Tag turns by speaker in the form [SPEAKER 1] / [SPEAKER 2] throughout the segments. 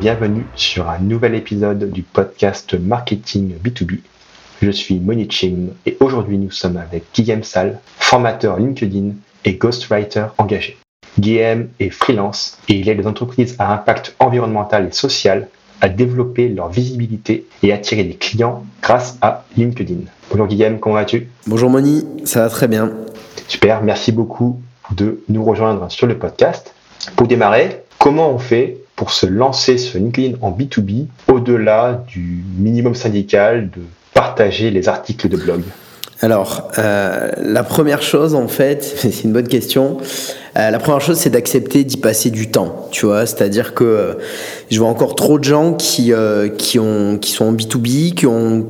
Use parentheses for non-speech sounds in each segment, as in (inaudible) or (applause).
[SPEAKER 1] Bienvenue sur un nouvel épisode du podcast Marketing B2B. Je suis Monique Chim et aujourd'hui nous sommes avec Guillaume Salle, formateur LinkedIn et ghostwriter engagé. Guillaume est freelance et il aide les entreprises à impact environnemental et social à développer leur visibilité et attirer des clients grâce à LinkedIn. Bonjour Guillaume, comment vas-tu?
[SPEAKER 2] Bonjour Moni, ça va très bien.
[SPEAKER 1] Super, merci beaucoup de nous rejoindre sur le podcast. Pour démarrer, comment on fait pour se lancer sur LinkedIn en B2B au-delà du minimum syndical de partager les articles de blog
[SPEAKER 2] alors, euh, la première chose, en fait, (laughs) c'est une bonne question. Euh, la première chose, c'est d'accepter d'y passer du temps, tu vois. C'est-à-dire que euh, je vois encore trop de gens qui, qui, ont, qui sont en B2B, qui ont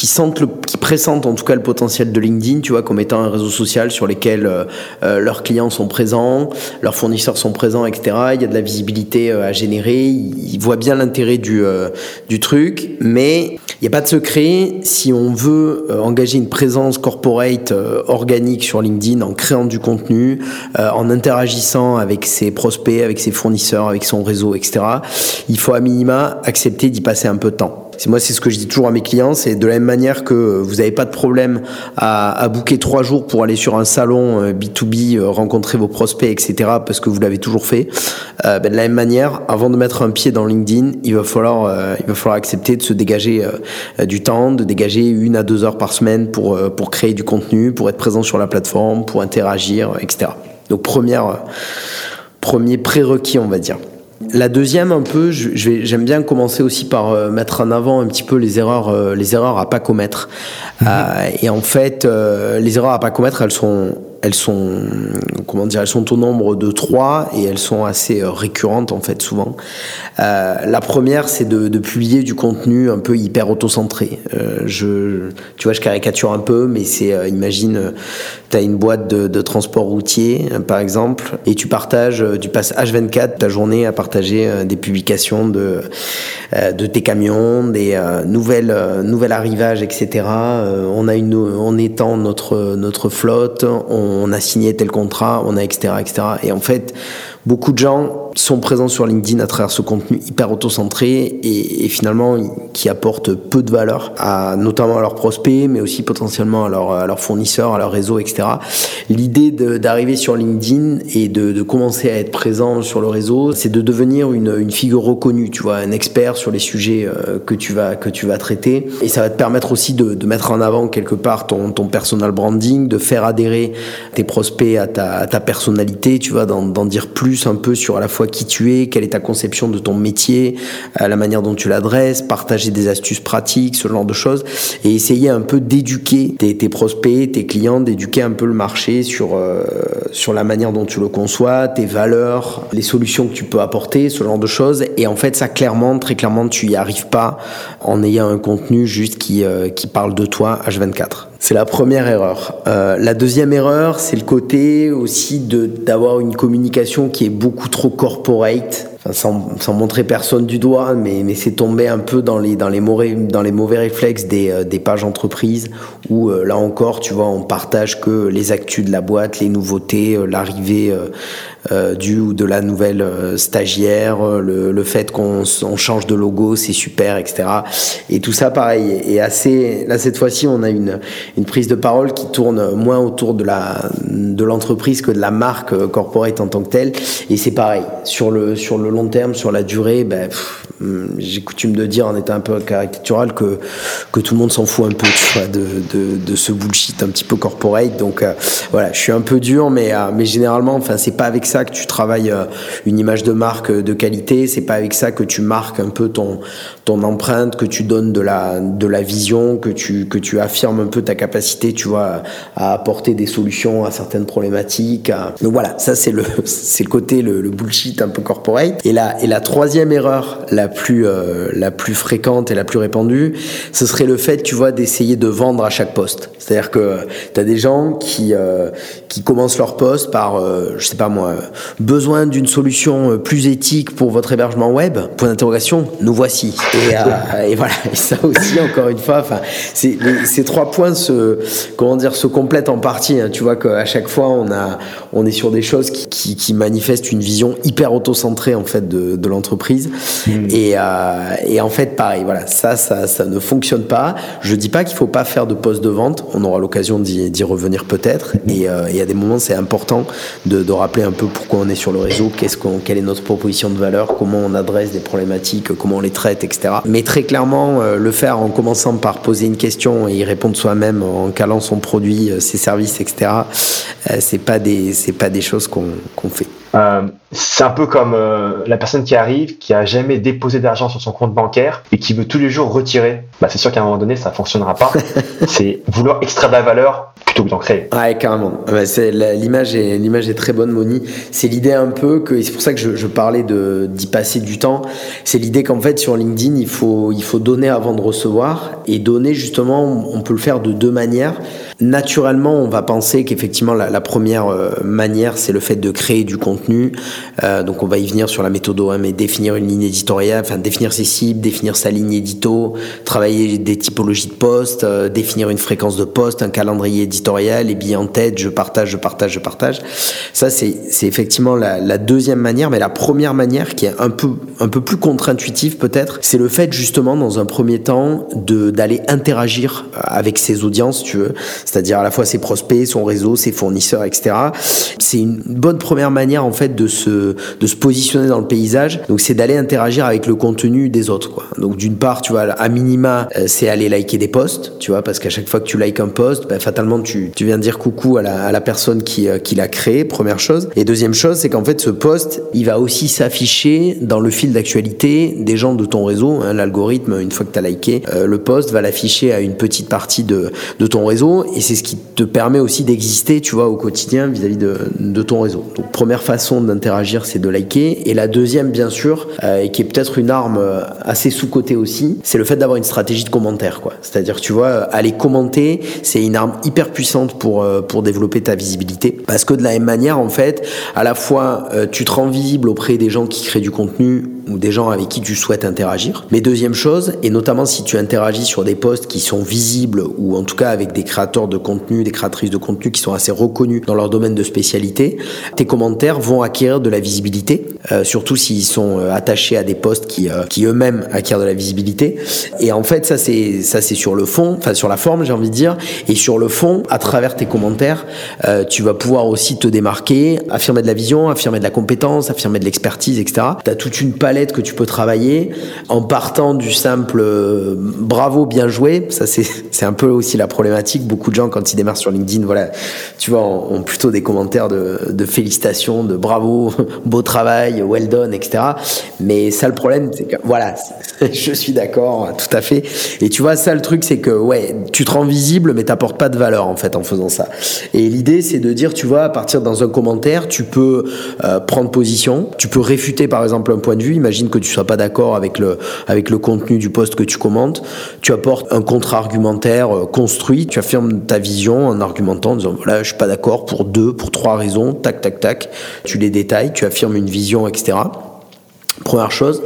[SPEAKER 2] qui sentent le, qui pressentent en tout cas le potentiel de LinkedIn, tu vois, comme étant un réseau social sur lequel euh, euh, leurs clients sont présents, leurs fournisseurs sont présents, etc. Il y a de la visibilité euh, à générer. Ils, voient bien l'intérêt du, du truc, mais il n'y a pas de secret. Si on veut engager une présence corporate organique sur LinkedIn en créant du contenu, en interagissant avec ses prospects, avec ses fournisseurs, avec son réseau, etc. Il faut à minima accepter d'y passer un peu de temps moi c'est ce que je dis toujours à mes clients, c'est de la même manière que vous n'avez pas de problème à, à booker trois jours pour aller sur un salon B2B, euh, euh, rencontrer vos prospects, etc. parce que vous l'avez toujours fait. Euh, ben, de la même manière, avant de mettre un pied dans LinkedIn, il va falloir, il va falloir accepter de se dégager du temps, de dégager une à deux heures par semaine pour, pour créer du contenu, pour être présent sur la plateforme, pour interagir, etc. Donc première, premier prérequis, on va dire. La deuxième, un peu, j'aime bien commencer aussi par euh, mettre en avant un petit peu les erreurs, euh, les erreurs à pas commettre. Mhm. Euh, et en fait, les erreurs à pas commettre, elles sont elles sont comment dire elles sont au nombre de trois et elles sont assez euh, récurrentes en fait souvent. Euh, la première c'est de, publier du contenu un peu hyper autocentré. Euh, je tu vois je caricature un peu mais c'est euh, imagine tu as une boîte de, transport routier par exemple et tu partages tu passes H24 ta journée à partager des publications de de tes camions des nouvelles nouvelles arrivages etc on a une on étend notre notre flotte on a signé tel contrat, on a etc. etc. Et en fait, beaucoup de gens sont présents sur LinkedIn à travers ce contenu hyper auto-centré et, finalement qui apporte peu de valeur, à, notamment à leurs prospects, mais aussi potentiellement à, leurs fournisseurs, à leur réseau, etc. L'idée d'arriver sur LinkedIn et de, commencer à être présent sur le réseau, c'est de devenir une, figure reconnue, tu vois, un expert sur les sujets euh, que tu vas que tu vas traiter. Et ça va te permettre aussi de, mettre en avant quelque part ton, personal branding, de faire adhérer tes prospects à ta, ta personnalité, tu vois, d'en dire plus un peu sur à la fois qui tu es, quelle est ta conception de ton métier, euh, la manière dont tu l'adresses, partager des astuces pratiques, ce genre de choses, et essayer un peu d'éduquer tes, prospects, tes clients, d'éduquer un peu le marché sur, euh, sur la manière dont tu le conçois, tes valeurs, les solutions que tu peux apporter, ce genre de choses. Et en fait, ça clairement, très clairement, tu y arrives pas en ayant un contenu juste qui, euh, qui parle de toi H24. C'est la première erreur. Euh, la deuxième erreur, c'est le côté aussi d'avoir une communication qui est beaucoup trop corporate sans, sans, montrer personne du doigt, mais, mais c'est tombé un peu dans les, dans les, mauvais, dans les mauvais réflexes des, euh, des pages entreprises où euh, là encore, tu vois, on partage que les actus de la boîte, les nouveautés, euh, l'arrivée du ou de la nouvelle stagiaire, le, le fait qu'on on change de logo, c'est super, etc. Et tout ça, pareil, et assez. Là, cette fois-ci, on a une, une prise de parole qui tourne moins autour de la de l'entreprise que de la marque corporate en tant que telle. Et c'est pareil sur le sur le long terme, sur la durée, ben, hum, j'ai coutume de dire en étant un peu caricatural que, que tout le monde s'en fout un peu tu vois, de, de, de, ce bullshit un petit peu corporate. Donc euh, voilà, je suis un peu dur, mais, euh, mais généralement, enfin, c'est pas avec ça que tu travailles euh, une image de marque de qualité, c'est pas avec ça que tu marques un peu ton, ton empreinte, que tu donnes de la, de la vision, que tu, que tu affirmes un peu ta capacité, tu vois, à apporter des solutions à certaines problématiques. Donc voilà, ça c'est le, (laughs) c'est le côté, le, le bullshit un peu corporate. Et la, et la troisième erreur la plus, euh, la plus fréquente et la plus répandue, ce serait le fait, tu vois, d'essayer de vendre à chaque poste. C'est-à-dire que tu as des gens qui, euh, qui commencent leur poste par, euh, je sais pas moi, besoin d'une solution plus éthique pour votre hébergement web Point d'interrogation, nous voici. Et, et voilà, et ça aussi, encore une fois, ces trois points se, comment dire, se complètent en partie. Hein. Tu vois qu'à chaque fois, on a, on est sur des choses qui, qui, qui manifestent une vision hyper auto-centrée en fait de, de l'entreprise. Mmh. Et, euh, et, en fait, pareil, voilà, ça, ça, ça ne fonctionne pas. Je dis pas qu'il faut pas faire de poste de vente. On aura l'occasion d'y revenir peut-être. Et euh, il y a des moments, c'est important de, de, rappeler un peu pourquoi on est sur le réseau, qu'est-ce qu'on, quelle est notre proposition de valeur, comment on adresse des problématiques, comment on les traite, etc. Mais très clairement, euh, le faire en commençant par poser une question et y répondre soi-même en calant son produit, euh, ses services, etc. Euh, c'est pas des, c'est pas des choses qu'on, fait.
[SPEAKER 1] Euh, c'est un peu comme euh, la personne qui arrive, qui a jamais déposé d'argent sur son compte bancaire et qui veut tous les jours retirer. Bah, c'est sûr qu'à un moment donné, ça fonctionnera pas. (laughs) c'est vouloir extraire de la valeur plutôt que d'en créer.
[SPEAKER 2] Ouais, carrément. c'est l'image est l'image est très bonne, Moni. C'est l'idée un peu que c'est pour ça que je, je parlais de d'y passer du temps. C'est l'idée qu'en fait sur LinkedIn, il faut il faut donner avant de recevoir et donner justement, on peut le faire de deux manières. Naturellement, on va penser qu'effectivement la, la, première euh, manière, c'est le fait de créer du contenu. Euh, donc on va y venir sur la méthode OM et définir une ligne éditoriale, enfin définir ses cibles, définir sa ligne édito, travailler des typologies de postes, euh, définir une fréquence de poste, un calendrier éditorial, les billets en tête, je partage, je partage, je partage. Ça c'est effectivement la, deuxième manière, mais la première manière qui est un peu un peu plus contre-intuitive peut-être, c'est le fait justement dans un premier temps d'aller interagir avec ses audiences, tu veux c'est-à-dire à la fois ses prospects, son réseau, ses fournisseurs, etc. C'est une bonne première manière en fait de se de se positionner dans le paysage. Donc c'est d'aller interagir avec le contenu des autres. Quoi. Donc d'une part, tu vois, à minima, euh, c'est aller liker des posts, tu vois, parce qu'à chaque fois que tu likes un post, ben, fatalement tu, tu viens dire coucou à la, à la personne qui, euh, qui l'a créé, première chose. Et deuxième chose, c'est qu'en fait ce post, il va aussi s'afficher dans le fil d'actualité des gens de ton réseau. Hein, L'algorithme, une fois que tu as liké euh, le post, va l'afficher à une petite partie de, de ton réseau. Et c'est ce qui te permet aussi d'exister, tu vois, au quotidien vis-à-vis de, de, ton réseau. Donc, première façon d'interagir, c'est de liker. Et la deuxième, bien sûr, euh, et qui est peut-être une arme euh, assez sous-cotée aussi, c'est le fait d'avoir une stratégie de commentaire, quoi. C'est-à-dire, tu vois, euh, aller commenter, c'est une arme hyper puissante pour, pour développer ta visibilité. Parce que de la même manière, en fait, à la fois, tu te rends visible auprès des gens qui créent du contenu ou des gens avec qui tu souhaites interagir. Mais deuxième chose, et notamment si tu interagis sur des posts qui sont visibles ou en tout cas avec des créateurs de contenu, des créatrices de contenu qui sont assez reconnus dans leur domaine de spécialité, tes commentaires vont acquérir de la visibilité, euh, surtout s'ils sont euh, attachés à des posts qui, euh, qui eux-mêmes acquièrent de la visibilité. Et en fait, ça c'est ça c'est sur le fond, enfin sur la forme, j'ai envie de dire, et sur le fond, à travers tes commentaires, tu vas pouvoir aussi te démarquer, affirmer de la vision, affirmer de la compétence, affirmer de l'expertise, etc. Tu as toute une que tu peux travailler en partant du simple bravo, bien joué. Ça (laughs) c'est un peu aussi la problématique. Beaucoup de gens quand ils démarrent sur LinkedIn, voilà, tu vois, ont, plutôt des commentaires de, de, félicitations, de bravo, (laughs) beau travail, well done, etc. Mais ça, le problème, c'est que, voilà, (laughs) je suis d'accord, tout à fait. Et tu vois, ça, le truc, c'est que, ouais, tu te rends visible, mais t'apportes pas de valeur, en fait, en faisant ça. Et l'idée, c'est de dire, tu vois, à partir dans un commentaire, tu peux euh, prendre position, tu peux réfuter, par exemple, un point de vue. Imagine que tu sois pas d'accord avec le, avec le contenu du poste que tu commentes. Tu apportes un contre-argumentaire euh, construit, tu affirmes ta vision en argumentant, en disant voilà, je suis pas d'accord pour deux, pour trois raisons, tac, tac, tac. Tu les détailles, tu affirmes une vision, etc. Première chose.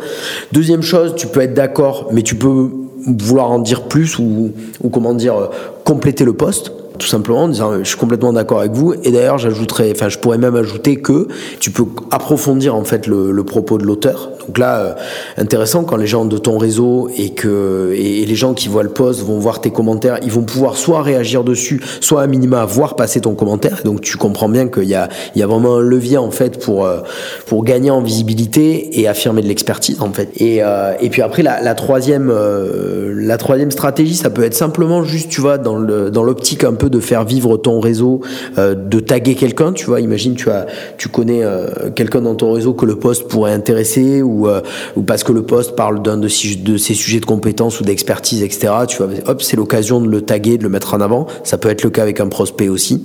[SPEAKER 2] Deuxième chose, tu peux être d'accord, mais tu peux vouloir en dire plus ou, ou comment dire, euh, compléter le poste tout simplement en disant je suis complètement d'accord avec vous et d'ailleurs j'ajouterais enfin je pourrais même ajouter que tu peux approfondir en fait le, le propos de l'auteur donc là, euh, intéressant quand les gens de ton réseau et que et, les gens qui voient le post vont voir tes commentaires, ils vont pouvoir soit réagir dessus, soit à minima voir passer ton commentaire. Donc tu comprends bien qu'il y a il y a vraiment un levier en fait pour euh, pour gagner en visibilité et affirmer de l'expertise en fait. Et euh, et puis après la, la troisième euh, la troisième stratégie, ça peut être simplement juste tu vois dans le dans l'optique un peu de faire vivre ton réseau, euh, de taguer quelqu'un. Tu vois, imagine tu as tu connais quelqu'un dans ton réseau que le post pourrait intéresser ou euh, parce que le poste parle d'un de, ces sujets de compétences ou d'expertise, etc. Tu vois, hop, c'est l'occasion de le taguer, de le mettre en avant. Ça peut être le cas avec un prospect aussi.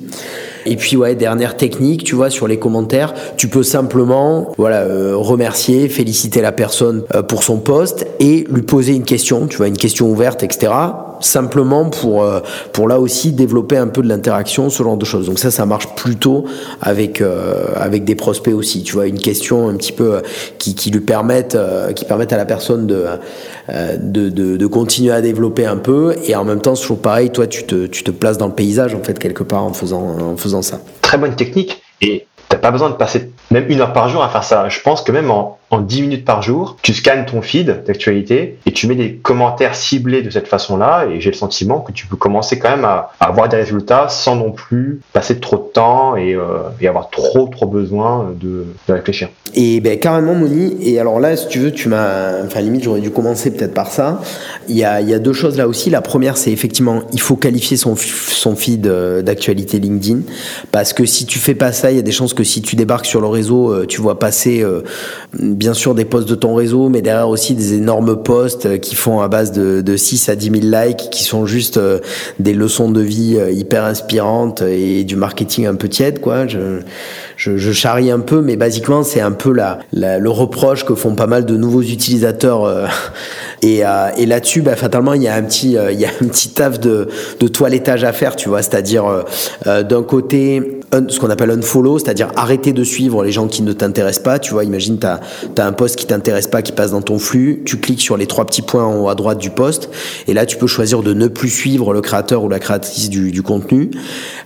[SPEAKER 2] Et puis ouais, dernière technique, tu vois, sur les commentaires, tu peux simplement voilà euh, remercier, féliciter la personne euh, pour son poste et lui poser une question, tu vois, une question ouverte, etc. Simplement pour euh, pour là aussi développer un peu de l'interaction, ce genre de choses. Donc ça, ça marche plutôt avec avec des prospects aussi, tu vois, une question un petit peu qui, qui lui permettent qui permettent à la personne de de, de, continuer à développer un peu et en même temps, toujours pareil, toi, tu te tu te places dans le paysage en fait quelque part en faisant en faisant ça.
[SPEAKER 1] Très bonne technique. Et pas besoin de passer même une heure par jour à faire ça. Je pense que même en, en 10 minutes par jour, tu scannes ton feed d'actualité et tu mets des commentaires ciblés de cette façon-là. Et j'ai le sentiment que tu peux commencer quand même à, avoir des résultats sans non plus passer trop de temps et, euh, avoir trop trop besoin de, réfléchir.
[SPEAKER 2] Et ben carrément Moni. Et alors là, si tu veux, tu m'as, enfin limite j'aurais dû commencer peut-être par ça. Il y a, il y a deux choses là aussi. La première, c'est effectivement, il faut qualifier son son feed euh, d'actualité LinkedIn parce que si tu fais pas ça, il y a des chances que si tu débarques sur le réseau, euh, tu vois passer bien sûr des posts de ton réseau, mais derrière aussi des énormes posts qui font à base de, de 6 à 10 000 likes, qui sont juste des leçons de vie hyper inspirantes et du marketing un peu tiède, quoi. Je, charrie un peu, mais basiquement, c'est un peu la, le reproche que font pas mal de nouveaux utilisateurs. Euh, et, euh, là-dessus, bah, fatalement, il y a un petit, euh, il y a un petit taf de, de toilettage à faire, tu vois. C'est-à-dire, d'un côté, ce qu'on appelle un follow, c'est-à-dire arrêter de suivre les gens qui ne t'intéressent pas. Tu vois, imagine, tu as, un post qui t'intéresse pas, qui passe dans ton flux. Tu cliques sur les trois petits points en haut à droite du post. Et là, tu peux choisir de ne plus suivre le créateur ou la créatrice du, du contenu.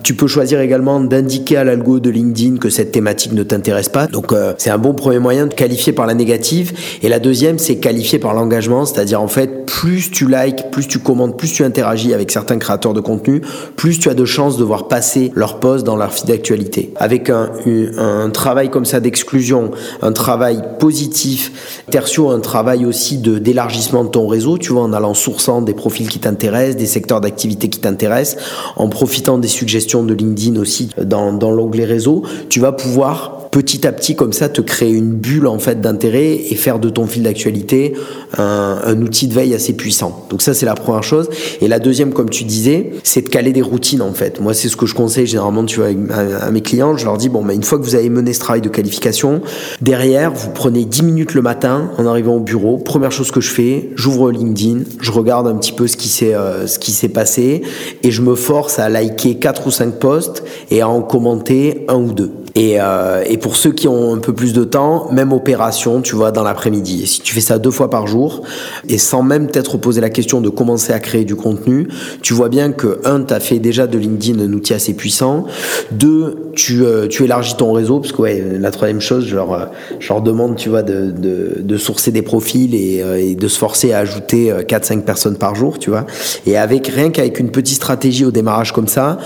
[SPEAKER 2] Tu peux choisir également d'indiquer à l'algo de LinkedIn que cette thématique ne t'intéresse pas. Donc, euh, c'est un bon premier moyen de qualifier par la négative. Et la deuxième, c'est qualifier par l'engagement. C'est-à-dire, en fait, plus tu likes, plus tu commentes, plus tu interagis avec certains créateurs de contenu, plus tu as de chances de voir passer leur post dans leur feed d'actualité. Avec un, travail comme ça d'exclusion, un travail positif, tertio, un travail aussi de d'élargissement de ton réseau, tu vois, en allant sourçant des profils qui t'intéressent, des secteurs d'activité qui t'intéressent, en profitant des suggestions de LinkedIn aussi dans, dans l'onglet réseau, tu vas pouvoir petit à petit comme ça te créer une bulle en fait d'intérêt et faire de ton fil d'actualité un, un, outil de veille assez puissant. Donc ça c'est la première chose. Et la deuxième, comme tu disais, c'est de caler des routines en fait. Moi c'est ce que je conseille généralement tu vois à, mes clients. Je leur dis bon, bah, une fois que vous avez mené ce travail de qualification, derrière vous prenez 10 minutes le matin en arrivant au bureau. Première chose que je fais, j'ouvre LinkedIn, je regarde un petit peu ce qui s'est euh, ce qui s'est passé et je me force à liker quatre ou cinq posts et à en commenter un ou deux. Et, euh, et, pour ceux qui ont un peu plus de temps, même opération, tu vois, dans l'après-midi. Si tu fais ça deux fois par jour, et sans même peut-être poser la question de commencer à créer du contenu, tu vois bien que, un, tu as fait déjà de LinkedIn un outil assez puissant. Deux, tu, euh, tu élargis ton réseau, parce que ouais, la troisième chose, je leur, euh, je leur demande, tu vois, de, de, de sourcer des profils et, euh, et, de se forcer à ajouter 4-5 personnes par jour, tu vois. Et avec rien qu'avec une petite stratégie au démarrage comme ça,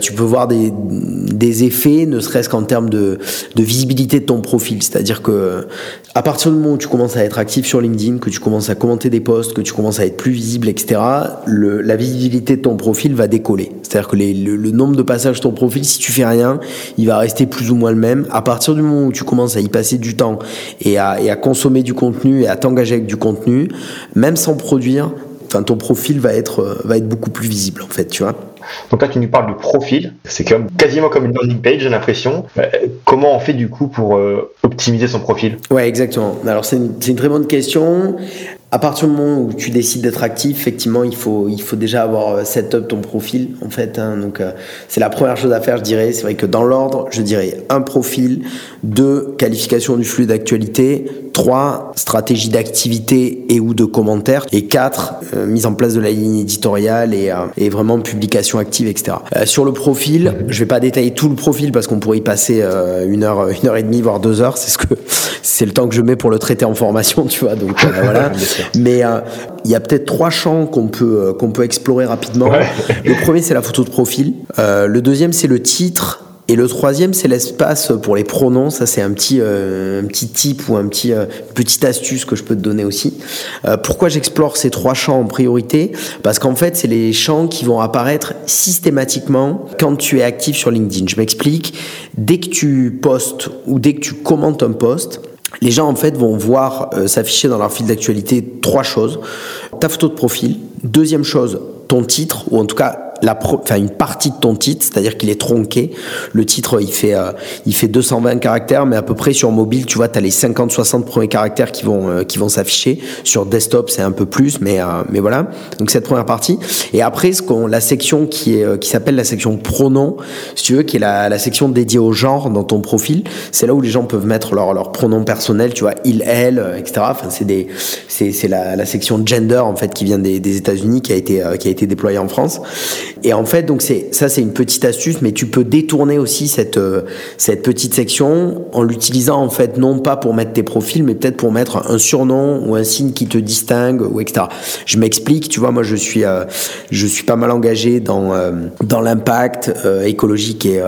[SPEAKER 2] tu peux voir des, des effets, ne serait-ce qu'en termes de, de visibilité de ton profil. C'est-à-dire que à partir du moment où tu commences à être actif sur LinkedIn, que tu commences à commenter des posts, que tu commences à être plus visible, etc., la visibilité de ton profil va décoller. C'est-à-dire que le, nombre de passages de ton profil, si tu fais rien, il va rester plus ou moins le même. À partir du moment où tu commences à y passer du temps et à, et à consommer du contenu et à t'engager avec du contenu, même sans produire, enfin ton profil va être va être beaucoup plus visible en fait, tu vois.
[SPEAKER 1] Donc là, tu nous parles du profil. C'est comme quasiment comme une landing page, j'ai l'impression. Euh, comment on fait du coup pour euh, optimiser son profil?
[SPEAKER 2] Ouais, exactement. Alors c'est une, une, très bonne question à partir du moment où tu décides d'être actif, effectivement, il faut, il faut déjà avoir euh, set up ton profil, en fait. Hein, donc, euh, c'est la première chose à faire, je dirais. C'est vrai que dans l'ordre, je dirais un profil, deux, qualification du flux d'actualité, trois, stratégie d'activité et ou de commentaires, et quatre, euh, mise en place de la ligne éditoriale et, euh, et vraiment publication active, etc. Euh, sur le profil, je vais pas détailler tout le profil parce qu'on pourrait y passer une heure, une heure et demie, voire deux heures. C'est ce que, c'est le temps que je mets pour le traiter en formation, tu vois. Donc voilà. (laughs) Mais euh, il y a peut-être trois champs qu'on peut, euh, qu'on peut explorer rapidement. Ouais. Le premier, c'est la photo de profil. Euh, le deuxième, c'est le titre. Et le troisième, c'est l'espace pour les pronoms. Ça, c'est un petit, euh, un petit tip ou un petit, euh, petite astuce que je peux te donner aussi. Euh, pourquoi j'explore ces trois champs en priorité? Parce qu'en fait, c'est les champs qui vont apparaître systématiquement quand tu es actif sur LinkedIn. Je m'explique. Dès que tu postes ou dès que tu commentes un post, les gens en fait vont voir euh, s'afficher dans leur fil d'actualité trois choses. Ta photo de profil, deuxième chose, ton titre, ou en tout cas la enfin une partie de ton titre, c'est-à-dire qu'il est tronqué. Le titre, il fait, euh, il fait 220 caractères, mais à peu près sur mobile, tu vois, tu as les 50-60 premiers caractères qui vont, euh, qui vont s'afficher. Sur desktop, c'est un peu plus, mais, euh, mais voilà. Donc cette première partie. Et après, ce qu'on, la section qui est, qui s'appelle la section pronom, si tu veux, qui est la, la section dédiée au genre dans ton profil, c'est là où les gens peuvent mettre leur, leur pronom personnel, tu vois, il, elle, etc. Enfin, c'est des, c'est, c'est la, la section gender, en fait, qui vient des, des États-Unis, qui a été, qui a été déployée en France. Et en fait, donc c'est ça, c'est une petite astuce, mais tu peux détourner aussi cette euh, cette petite section en l'utilisant en fait non pas pour mettre tes profils, mais peut-être pour mettre un surnom ou un signe qui te distingue ou etc. Je m'explique. Tu vois, moi, je suis euh, je suis pas mal engagé dans euh, dans l'impact écologique et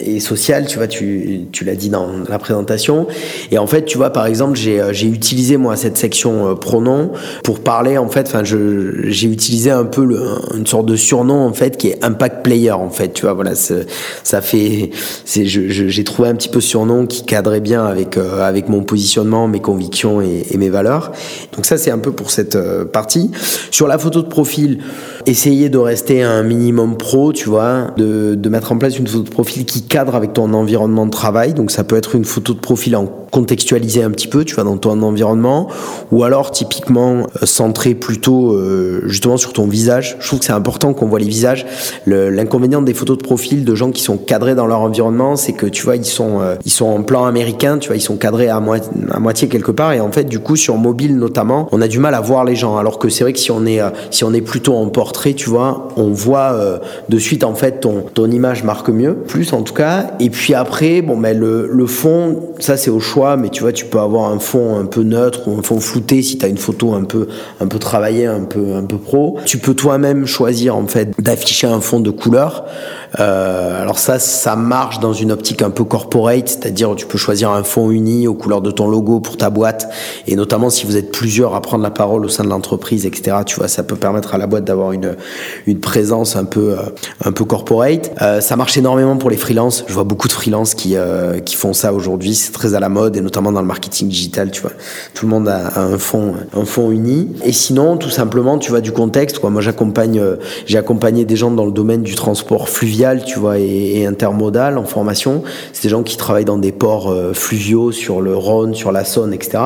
[SPEAKER 2] et social. Tu vois, tu tu l'as dit dans la présentation. Et en fait, tu vois, par exemple, j'ai j'ai utilisé moi cette section pronom pour parler en fait. Enfin, je j'ai utilisé un peu une sorte de surnom en fait qui est impact player en fait tu vois voilà ça fait c'est j'ai trouvé un petit peu surnom qui cadrait bien avec euh, avec mon positionnement mes convictions et, mes valeurs. Donc ça c'est un peu pour cette euh, partie. Sur la photo de profil essayer de rester un minimum pro tu vois de, mettre en place une photo de profil qui cadre avec ton environnement de travail. Donc ça peut être une photo de profil en contextualisé un petit peu tu vois dans ton environnement. Ou alors typiquement euh, centré plutôt justement sur ton visage. Je trouve que c'est important qu'on voit les visages L'inconvénient des photos de profil de gens qui sont cadrés dans leur environnement, c'est que tu vois, ils sont, euh, ils sont en plan américain, tu vois, ils sont cadrés à, moitié quelque part. Et en fait, du coup, sur mobile notamment, on a du mal à voir les gens. Alors que c'est vrai que si on est, euh, si on est plutôt en portrait, tu vois, on voit euh, de suite en fait ton, ton image marque mieux, plus en tout cas. Et puis après, bon, mais le, le fond, ça c'est au choix, mais tu vois, tu peux avoir un fond un peu neutre ou un fond flouté si tu as une photo un peu, un peu travaillée, un peu, un peu pro. Tu peux toi-même choisir en fait d'afficher un fond de couleur euh, alors ça, ça marche dans une optique un peu corporate, c'est-à-dire tu peux choisir un fond uni aux couleurs de ton logo pour ta boîte, et notamment si vous êtes plusieurs à prendre la parole au sein de l'entreprise, etc. Tu vois, ça peut permettre à la boîte d'avoir une une présence un peu euh, un peu corporate. Euh, ça marche énormément pour les freelances. Je vois beaucoup de freelances qui euh, qui font ça aujourd'hui. C'est très à la mode et notamment dans le marketing digital. Tu vois, tout le monde a, un fond un fond uni. Et sinon, tout simplement, tu vois du contexte. Quoi. Moi, j'accompagne j'ai accompagné des gens dans le domaine du transport fluvial tu vois, et, intermodal en formation. C'est des gens qui travaillent dans des ports euh, fluviaux sur le Rhône, sur la Saône, etc.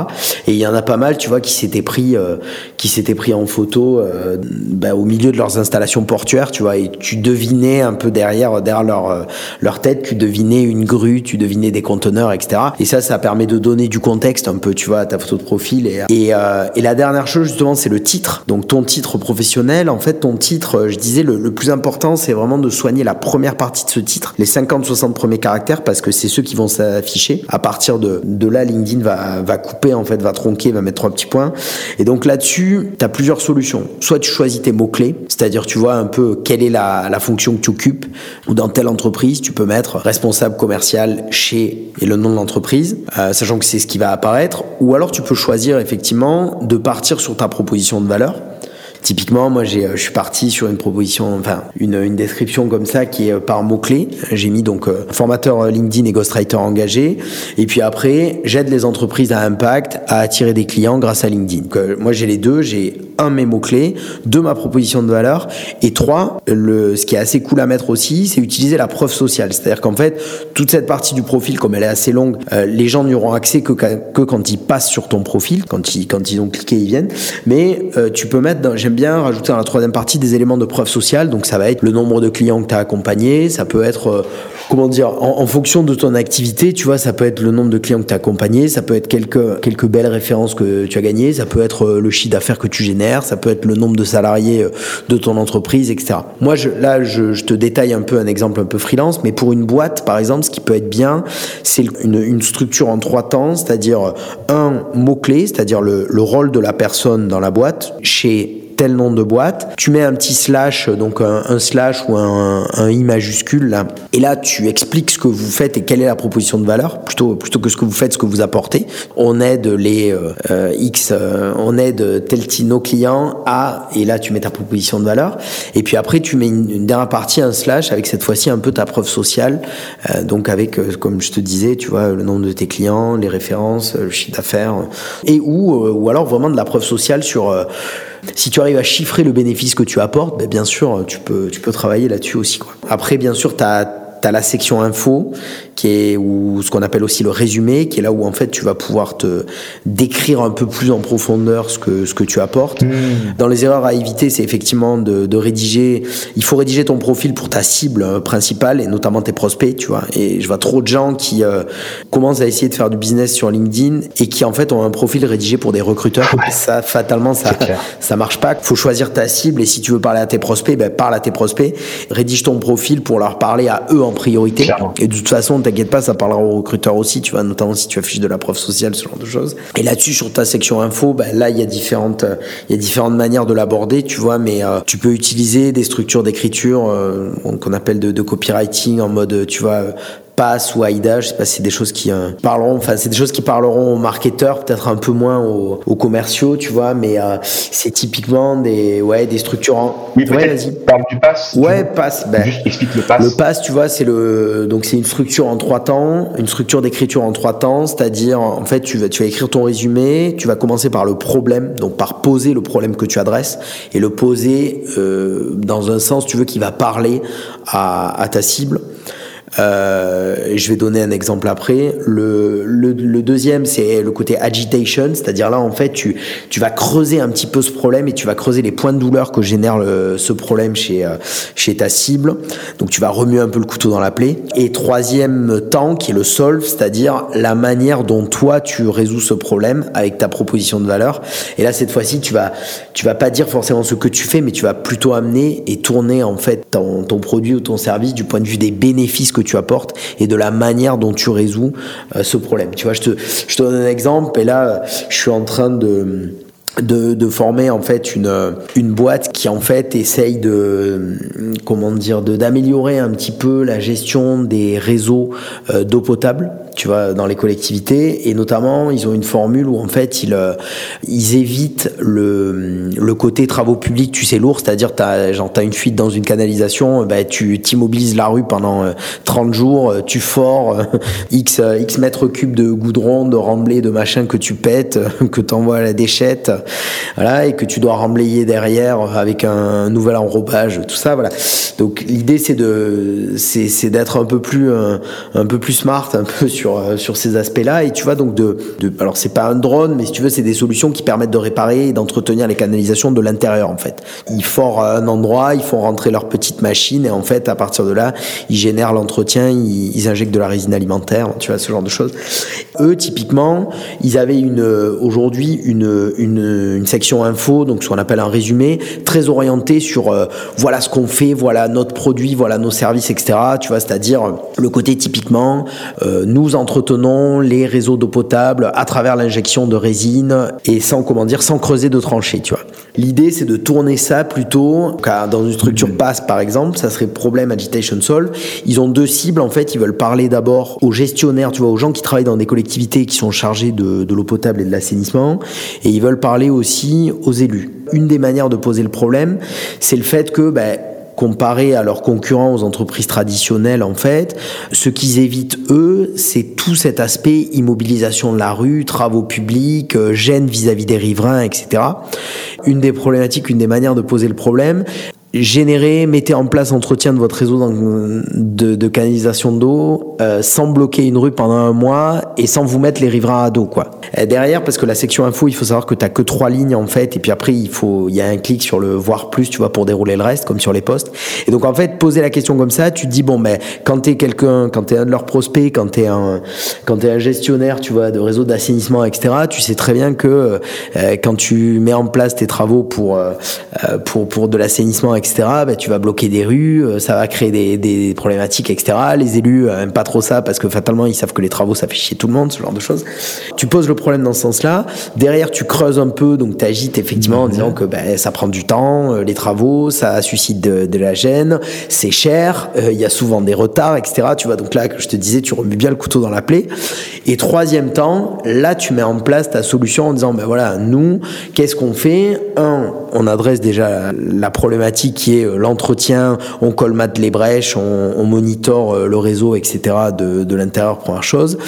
[SPEAKER 2] Et il y en a pas mal, tu vois, qui s'étaient pris, euh, qui s'étaient pris en photo euh, bah, au milieu de leurs installations portuaires, tu vois, et tu devinais un peu derrière, derrière leur leur tête, tu devinais une grue, tu devinais des conteneurs, etc. Et ça, ça permet de donner du contexte un peu, tu vois, à ta photo de profil. Et, et, et la dernière chose, justement, c'est le titre. Donc ton titre professionnel, en fait, ton titre, je disais, le plus important, c'est vraiment de soigner la première partie de ce titre, les 50-60 premiers caractères, parce que c'est ceux qui vont s'afficher. À partir de, de là, LinkedIn va, couper, en fait, va tronquer, va mettre trois petits points. Et donc là-dessus, tu as plusieurs solutions. Soit tu choisis tes mots-clés, c'est-à-dire tu vois un peu quelle est la, la fonction que tu occupes, ou dans telle entreprise, tu peux mettre responsable commercial chez et le nom de l'entreprise, euh, sachant que c'est ce qui va apparaître. Ou alors tu peux choisir effectivement de partir sur ta proposition de valeur. Typiquement, moi, j'ai, euh, je suis parti sur une proposition, enfin, une, une description comme ça qui est euh, par mots-clés. J'ai mis donc euh, formateur LinkedIn et ghostwriter engagé. Et puis après, j'aide les entreprises à impact à attirer des clients grâce à LinkedIn. Moi, j'ai les deux. J'ai un, mes mots-clés, deux, ma proposition de valeur. Et trois, le, ce qui est assez cool à mettre aussi, c'est utiliser la preuve sociale. C'est-à-dire qu'en fait, toute cette partie du profil, comme elle est assez longue, les gens n'y auront accès que, que quand ils passent sur ton profil, quand ils, quand ils ont cliqué, ils viennent. Mais tu peux mettre, dans, bien rajouter dans la troisième partie des éléments de preuve sociale. Donc ça va être le nombre de clients que tu as accompagnés, ça peut être, euh, comment dire, en, fonction de ton activité, tu vois, ça peut être le nombre de clients que tu as accompagnés, ça peut être quelques, quelques belles références que tu as gagnées, ça peut être euh, le chiffre d'affaires que tu génères, ça peut être le nombre de salariés euh, de ton entreprise, etc. Moi, là, je, te détaille un peu un exemple un peu freelance, mais pour une boîte, par exemple, ce qui peut être bien, c'est une, structure en trois temps, c'est-à-dire un mot-clé, c'est-à-dire le rôle de la personne dans la boîte, chez tel nom de boîte. Tu mets un petit slash, donc un, slash ou un, un, i majuscule là. Et là, tu expliques ce que vous faites et quelle est la proposition de valeur, plutôt plutôt que ce que vous faites, ce que vous apportez. On aide les euh, euh, X, euh, on aide tel nos clients à, et là tu mets ta proposition de valeur. Et puis après, tu mets une, dernière partie, un slash avec cette fois-ci un peu ta preuve sociale. donc avec, comme je te disais, tu vois, le nombre de tes clients, les références, le chiffre d'affaires, et ou ou alors vraiment de la preuve sociale sur si tu arrives à chiffrer le bénéfice que tu apportes, ben bien sûr, tu peux, tu peux travailler là-dessus aussi. Quoi. Après, bien sûr, tu as la section info, qui est ou ce qu'on appelle aussi le résumé, qui est là où en fait tu vas pouvoir te décrire un peu plus en profondeur ce que ce que tu apportes.
[SPEAKER 1] Hmm.
[SPEAKER 2] Dans les erreurs à éviter, c'est effectivement de, de, rédiger. Il faut rédiger ton profil pour ta cible principale et notamment tes prospects, tu vois. Et je vois trop de gens qui euh, commencent à essayer de faire du business sur LinkedIn et qui en fait ont un profil rédigé pour des recruteurs. Ça, fatalement, ça ça marche pas. Faut choisir ta cible et si tu veux parler à tes prospects, ben parle à tes prospects. Rédige ton profil pour leur parler à eux en priorité. Et de toute façon, t'inquiète pas, ça parlera aux recruteurs aussi, tu vois, notamment si tu affiches de la preuve sociale, ce genre de choses. Et là-dessus, sur ta section info, ben là, il y a différentes, il y a différentes manières de l'aborder, tu vois, mais euh, tu peux utiliser des structures d'écriture euh, qu'on appelle de, de, copywriting en mode, tu vois, Pass ou Aida, je sais pas si c'est des choses qui euh, parleront, enfin c'est des choses qui parleront aux marketeurs, peut-être un peu moins aux, aux commerciaux, tu vois, mais euh, c'est typiquement des ouais des structures. En...
[SPEAKER 1] Oui, ouais, vas-y. Parle du pass.
[SPEAKER 2] Ouais, pass. Ben,
[SPEAKER 1] Juste explique le pass.
[SPEAKER 2] Le pass, tu vois, c'est le donc c'est une structure en trois temps, une structure d'écriture en trois temps, c'est-à-dire en fait tu vas tu vas écrire ton résumé, tu vas commencer par le problème, donc par poser le problème que tu adresses et le poser euh, dans un sens, tu veux, qui va parler à, à ta cible. Euh, je vais donner un exemple après. Le, le, le deuxième, c'est le côté agitation, c'est-à-dire là, en fait, tu, tu vas creuser un petit peu ce problème et tu vas creuser les points de douleur que génère le, ce problème chez, euh, chez ta cible. Donc, tu vas remuer un peu le couteau dans la plaie. Et troisième temps, qui est le solve, c'est-à-dire la manière dont toi, tu résous ce problème avec ta proposition de valeur. Et là, cette fois-ci, tu vas, tu vas pas dire forcément ce que tu fais, mais tu vas plutôt amener et tourner, en fait, ton, ton produit ou ton service du point de vue des bénéfices que tu apportes et de la manière dont tu résous euh, ce problème. Tu vois, je je te donne un exemple et là, je suis en train de de, de, former en fait une, une boîte qui en fait essaye de comment dire de d'améliorer un petit peu la gestion des réseaux euh, d'eau potable tu vois, dans les collectivités. Et notamment, ils ont une formule où en fait, ils, euh, ils évitent le, le côté travaux publics, tu sais, lourd, c'est-à-dire, t'as, genre, t'as une fuite dans une canalisation, bah, tu t'immobilises la rue pendant 30 euh, jours, euh, tu fors X, X mètres cubes de goudron, de remblai, de machin que tu pètes, que t'envoies à la déchette, voilà, et que tu dois remblayer derrière avec un nouvel enrobage, tout ça, voilà. Donc, l'idée, c'est de, c'est, d'être un peu plus, un, un peu plus smart, un peu sur sur, euh, sur ces aspects-là. Et tu vois, donc, de, de alors c'est pas un drone, mais si tu veux, c'est des solutions qui permettent de réparer et d'entretenir les canalisations de l'intérieur, en fait. Ils forent un endroit, ils font rentrer leur petite machine, et en fait, à partir de là, ils génèrent l'entretien, ils, ils injectent de la résine alimentaire, tu vois, ce genre de choses. Eux, typiquement, ils avaient une, aujourd'hui, une, une, une section info, donc ce qu'on appelle un résumé, très orienté sur, euh, voilà ce qu'on fait, voilà notre produit, voilà nos services, etc. Tu vois, c'est-à-dire le côté typiquement, euh, nous entretenons les réseaux d'eau potable à travers l'injection de résine et sans comment dire sans creuser de tranchées, tu vois. L'idée c'est de tourner ça plutôt dans une structure passe par exemple, ça serait problème agitation solve. Ils ont deux cibles en fait, ils veulent parler d'abord aux gestionnaires, tu vois, aux gens qui travaillent dans des collectivités qui sont chargés de, de l'eau potable et de l'assainissement et ils veulent parler aussi aux élus. Une des manières de poser le problème, c'est le fait que ben, comparé à leurs concurrents aux entreprises traditionnelles en fait, ce qu'ils évitent eux, c'est tout cet aspect immobilisation de la rue, travaux publics, euh, gêne vis-à-vis des riverains, etc. Une des problématiques, une des manières de poser le problème, générer, mettez en place entretien de votre réseau de, de canalisation d'eau euh, sans bloquer une rue pendant un mois et sans vous mettre les riverains à dos quoi. Derrière parce que la section info, il faut savoir que tu que trois lignes en fait et puis après il faut il y a un clic sur le voir plus, tu vois pour dérouler le reste comme sur les postes. Et donc en fait, poser la question comme ça, tu te dis bon ben quand tu es quelqu'un, quand tu es un de leurs prospects, quand tu es un quand tu un gestionnaire, tu vois de réseau d'assainissement etc., tu sais très bien que euh, quand tu mets en place tes travaux pour euh, pour pour de l'assainissement etc., bah, tu vas bloquer des rues, euh, ça va créer des, des problématiques, etc. Les élus euh, aiment pas trop ça parce que fatalement ils savent que les travaux ça fait chier tout le monde, ce genre de choses. Tu poses le problème dans ce sens-là. Derrière, tu creuses un peu, donc tu agites effectivement en disant que bah, ça prend du temps, euh, les travaux, ça suscite de, de la gêne, c'est cher, il y a souvent des retards, etc. Tu vois, donc là, que je te disais, tu remets bien le couteau dans la plaie. Et troisième temps, là, tu mets en place ta solution en disant, ben voilà, nous, qu'est-ce qu'on fait? Un, on adresse déjà la problématique qui est l'entretien, on colmate les brèches, on, on monitore le réseau, etc. de, de l'intérieur, première chose.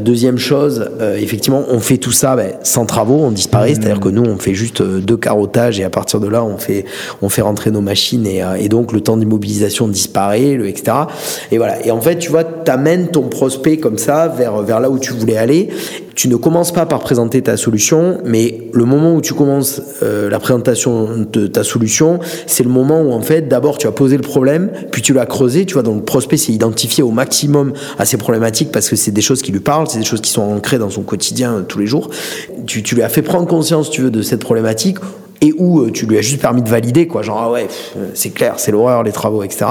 [SPEAKER 2] deuxième chose, effectivement, on fait tout ça ben, sans travaux, on disparaît, mmh. c'est-à-dire que nous, on fait juste deux carottages et à partir de là, on fait, on fait rentrer nos machines et, et donc le temps d'immobilisation disparaît, le, etc. Et voilà. Et en fait, tu vois, tu amènes ton prospect comme ça vers, vers là où tu voulais aller. Tu ne commences pas par présenter ta solution, mais le moment où tu commences euh, la présentation de ta solution, c'est le moment où en fait, d'abord tu as posé le problème, puis tu l'as creusé. Tu vois, donc le prospect s'est identifié au maximum à ses problématiques parce que c'est des choses qui lui parlent, c'est des choses qui sont ancrées dans son quotidien euh, tous les jours. Tu, tu lui as fait prendre conscience, tu veux, de cette problématique et où euh, tu lui as juste permis de valider quoi genre ah ouais c'est clair c'est l'horreur les travaux etc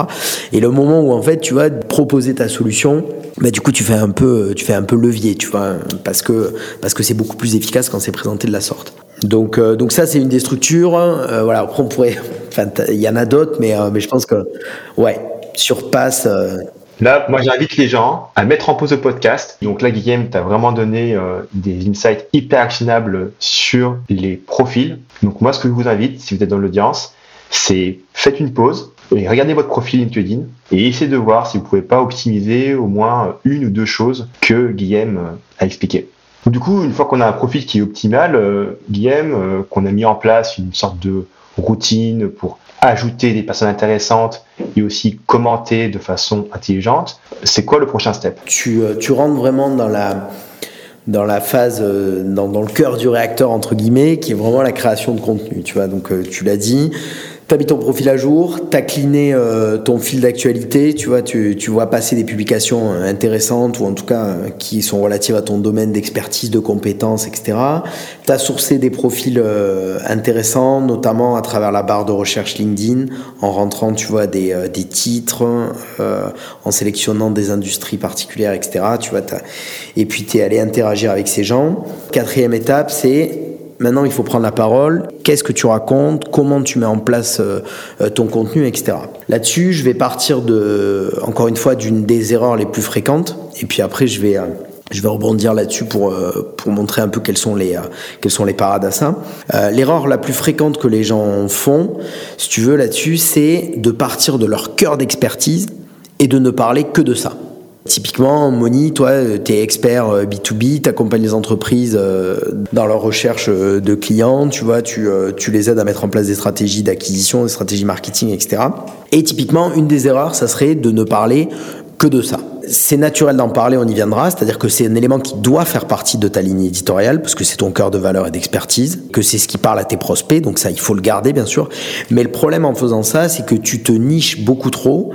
[SPEAKER 2] et le moment où en fait tu vas proposer ta solution bah du coup tu fais un peu tu fais un peu levier tu vois parce que parce que c'est beaucoup plus efficace quand c'est présenté de la sorte donc euh, donc ça c'est une des structures euh, voilà après on pourrait (laughs) enfin il y en a d'autres mais mais je pense que ouais surpasse
[SPEAKER 1] Là, moi, j'invite les gens à mettre en pause le podcast. Donc là, Guillaume, tu as vraiment donné euh, des insights hyper actionnables sur les profils. Donc moi, ce que je vous invite, si vous êtes dans l'audience, c'est faites une pause regardez votre profil LinkedIn et essayez de voir si vous pouvez pas optimiser au moins une ou deux choses que Guillaume euh, a expliquées. Du coup, une fois qu'on a un profil qui est optimal, euh, Guillaume, qu'on a mis en place une sorte de routine pour ajouter des personnes intéressantes et aussi commenter de façon intelligente. C'est quoi le prochain step?
[SPEAKER 2] Tu, euh, rentres vraiment dans la, dans la phase, euh, dans, le cœur du réacteur, entre guillemets, qui est vraiment la création de contenu. Tu vois, donc euh, tu l'as dit, T'as mis ton profil à jour, t'as cliné euh, ton fil d'actualité, tu vois, tu, tu, vois passer des publications euh, intéressantes ou en tout cas euh, qui sont relatives à ton domaine d'expertise, de compétences, etc. T'as sourcé des profils intéressants, notamment à travers la barre de recherche LinkedIn, en rentrant, tu vois, des, des titres, en sélectionnant des industries particulières, etc. Tu vois, et puis t'es allé interagir avec ces gens. Quatrième étape, c'est Maintenant, il faut prendre la parole. Qu'est-ce que tu racontes? Comment tu mets en place euh, euh, ton contenu, etc. Là-dessus, je vais partir de, encore une fois, d'une des erreurs les plus fréquentes. Et puis après, je vais, euh, je vais rebondir là-dessus pour, pour montrer un peu quelles sont les, sont les parades à ça. L'erreur la plus fréquente que les gens font, si tu veux, là-dessus, c'est de partir de leur cœur d'expertise et de ne parler que de ça. Typiquement, Moni, toi, tu es expert B2B, tu accompagnes les entreprises euh, dans leur recherche euh, de clients, tu vois, tu, euh, tu les aides à mettre en place des stratégies d'acquisition, des stratégies marketing, etc. Et typiquement, une des erreurs, ça serait de ne parler que de ça c'est naturel d'en parler, on y viendra, c'est-à-dire que c'est un élément qui doit faire partie de ta ligne éditoriale, parce que c'est ton cœur de valeur et d'expertise, que c'est ce qui parle à tes prospects, donc ça, il faut le garder, bien sûr. Mais le problème en faisant ça, c'est que tu te niches beaucoup trop,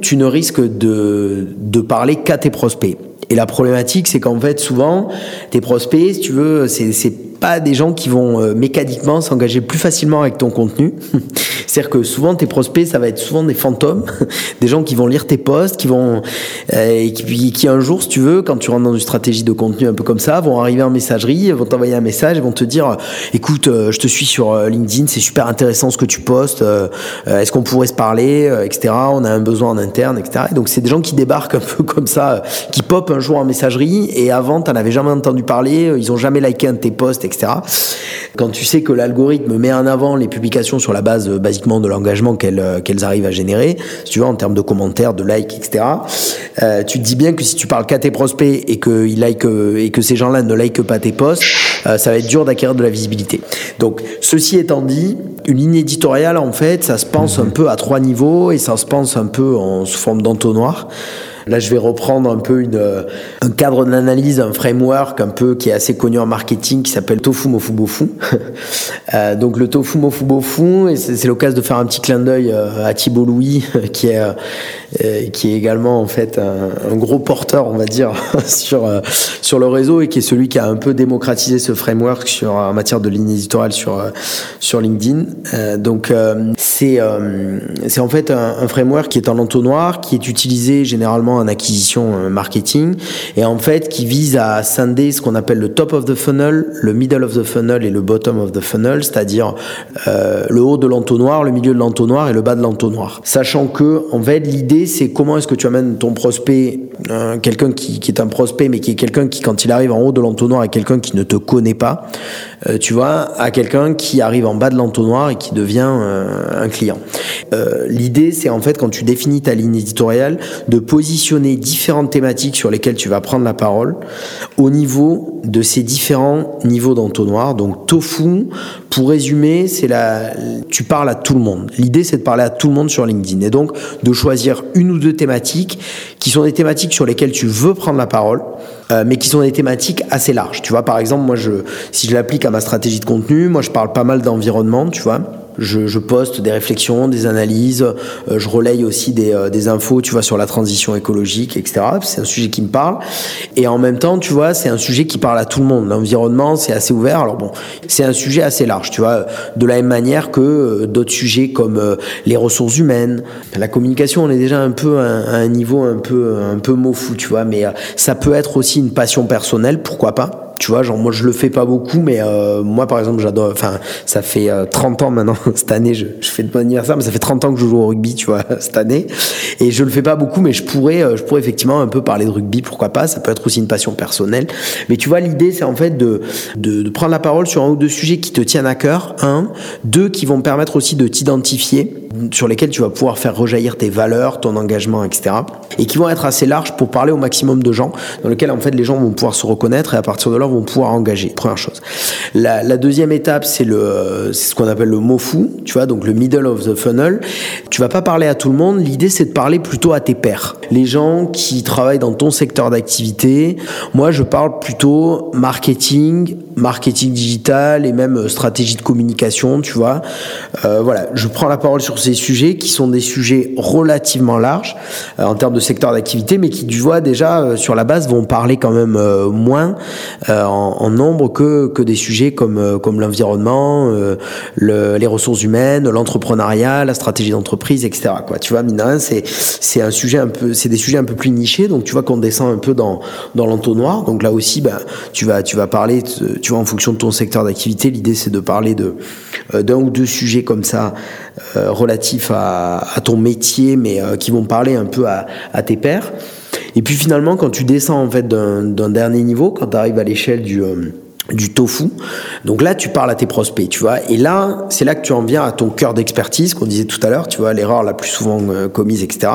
[SPEAKER 2] tu ne risques de, de parler qu'à tes prospects. Et la problématique, c'est qu'en fait, souvent, tes prospects, si tu veux, c'est pas des gens qui vont euh, mécaniquement s'engager plus facilement avec ton contenu. (laughs) C'est-à-dire que souvent tes prospects, ça va être souvent des fantômes, (laughs) des gens qui vont lire tes posts, qui vont euh, qui, qui, un jour, si tu veux, quand tu rentres dans une stratégie de contenu un peu comme ça, vont arriver en messagerie, vont t'envoyer un message, vont te dire, écoute, euh, je te suis sur LinkedIn, c'est super intéressant ce que tu postes, est-ce qu'on pourrait se parler, etc. On a un besoin en interne, etc. donc c'est des gens qui débarquent un (laughs) peu comme ça, qui pop un jour en messagerie et avant, t'en avais jamais entendu parler, ils ont jamais liké un de tes posts, etc. Quand tu sais que l'algorithme met en avant les publications sur la base euh, de l'engagement euh, qu'elles arrivent à générer, tu vois, en termes de commentaires, de likes, etc., euh, tu te dis bien que si tu parles qu'à tes prospects et que, ils like, et que ces gens-là ne likent pas tes posts, ça va être dur d'acquérir de la visibilité. Donc, ceci étant dit, une ligne éditoriale, en fait, ça se pense un peu à trois niveaux et ça se pense un peu en sous forme d'entonnoir. Là, je vais reprendre un peu une, un cadre d'analyse, un framework un peu qui est assez connu en marketing qui s'appelle Tofu Mofu Bofu. (laughs) euh, donc le Tofu Mofu Bofu, et c'est l'occasion de faire un petit clin d'œil euh, à Thibault Louis, (laughs) qui est, euh, qui est également en fait un, un, gros porteur, on va dire, (laughs) sur, euh, sur le réseau et qui est celui qui a un peu démocratisé ce framework sur, en matière de ligne éditoriale sur, sur LinkedIn. donc c'est c'est en fait un, un framework qui est en entonnoir, qui est utilisé généralement en acquisition euh, marketing et en fait qui vise à scinder ce qu'on appelle le top of the funnel, le middle of the funnel et le bottom of the funnel, c'est-à-dire euh, le haut de l'entonnoir, le milieu de l'entonnoir et le bas de l'entonnoir. Sachant que en fait l'idée c'est comment est-ce que tu amènes ton prospect, euh, quelqu'un qui, est un prospect mais qui est quelqu'un qui quand il arrive en haut de l'entonnoir est quelqu'un qui ne te connaît pas, euh, tu vois, à quelqu'un qui arrive en bas de l'entonnoir entonnoir et qui devient un client. L'idée, c'est en fait quand tu définis ta ligne éditoriale, de positionner différentes thématiques sur lesquelles tu vas prendre la parole au niveau de ces différents niveaux d'entonnoir. Donc tofu, pour résumer, c'est la, tu parles à tout le monde. L'idée, c'est de parler à tout le monde sur LinkedIn et donc de choisir une ou deux thématiques qui sont des thématiques sur lesquelles tu veux prendre la parole, euh, mais qui sont des thématiques assez larges. Tu vois, par exemple, moi, je, si je l'applique à ma stratégie de contenu, moi, je parle pas mal d'environnement, tu vois. Je, je, poste des réflexions, des analyses, euh, je relaye aussi des, euh, des, infos, tu vois, sur la transition écologique, etc. C'est un sujet qui me parle. Et en même temps, tu vois, c'est un sujet qui parle à tout le monde. L'environnement, c'est assez ouvert. Alors bon, c'est un sujet assez large, tu vois, de la même manière que euh, d'autres sujets comme les ressources humaines, la communication. On est déjà un peu à, un niveau un peu un peu mot fou, tu vois, mais ça peut être aussi une passion personnelle, pourquoi pas tu vois genre moi je le fais pas beaucoup mais euh, moi par exemple j'adore enfin ça fait 30 euh, ans maintenant (laughs) cette année je, je, fais de mon anniversaire mais ça fait 30 ans que je joue au rugby tu vois (laughs) cette année. Et je le fais pas beaucoup mais je pourrais euh, je pourrais effectivement un peu parler de rugby pourquoi pas ça peut être aussi une passion personnelle. Mais tu vois l'idée c'est en fait de, de, de prendre la parole sur un ou deux sujets qui te tiennent à cœur un deux qui vont permettre aussi de t'identifier sur lesquels tu vas pouvoir faire rejaillir tes valeurs, ton engagement, etc. Et qui vont être assez larges pour parler au maximum de gens, dans lesquels en fait les gens vont pouvoir se reconnaître et à partir de là vont pouvoir engager. Première chose. La, deuxième étape, c'est le, c'est ce qu'on appelle le mot fou, tu vois, donc le middle of the funnel. Tu vas pas parler à tout le monde. L'idée, c'est de parler plutôt à tes pairs, les gens qui travaillent dans ton secteur d'activité. Moi, je parle plutôt marketing, marketing digital et même stratégie de communication, tu vois. Euh, voilà, je prends la parole sur ces sujets qui sont des sujets relativement larges euh, en termes de secteur d'activité, mais qui, tu vois, déjà euh, sur la base vont parler quand même euh, moins en, nombre que, que des sujets comme, comme l'environnement, le, les ressources humaines, l'entrepreneuriat, la stratégie d'entreprise, etc. Quoi. Tu vois, mine c'est c'est un sujet un peu, c'est des sujets un peu plus nichés, donc tu vois qu'on descend un peu dans dans l'entonnoir. Donc là aussi, ben, tu vas tu vas parler, tu vois, en fonction de ton secteur d'activité, l'idée c'est de parler de d'un ou deux sujets comme ça euh, relatifs à, à, ton métier, mais euh, qui vont parler un peu à, à tes pairs. Et puis finalement, quand tu descends en fait d'un dernier niveau, quand tu arrives à l'échelle du euh, du tofu. Donc là, tu parles à tes prospects, tu vois. Et là, c'est là que tu en viens à ton cœur d'expertise qu'on disait tout à l'heure, tu vois, l'erreur la plus souvent euh, commise, etc.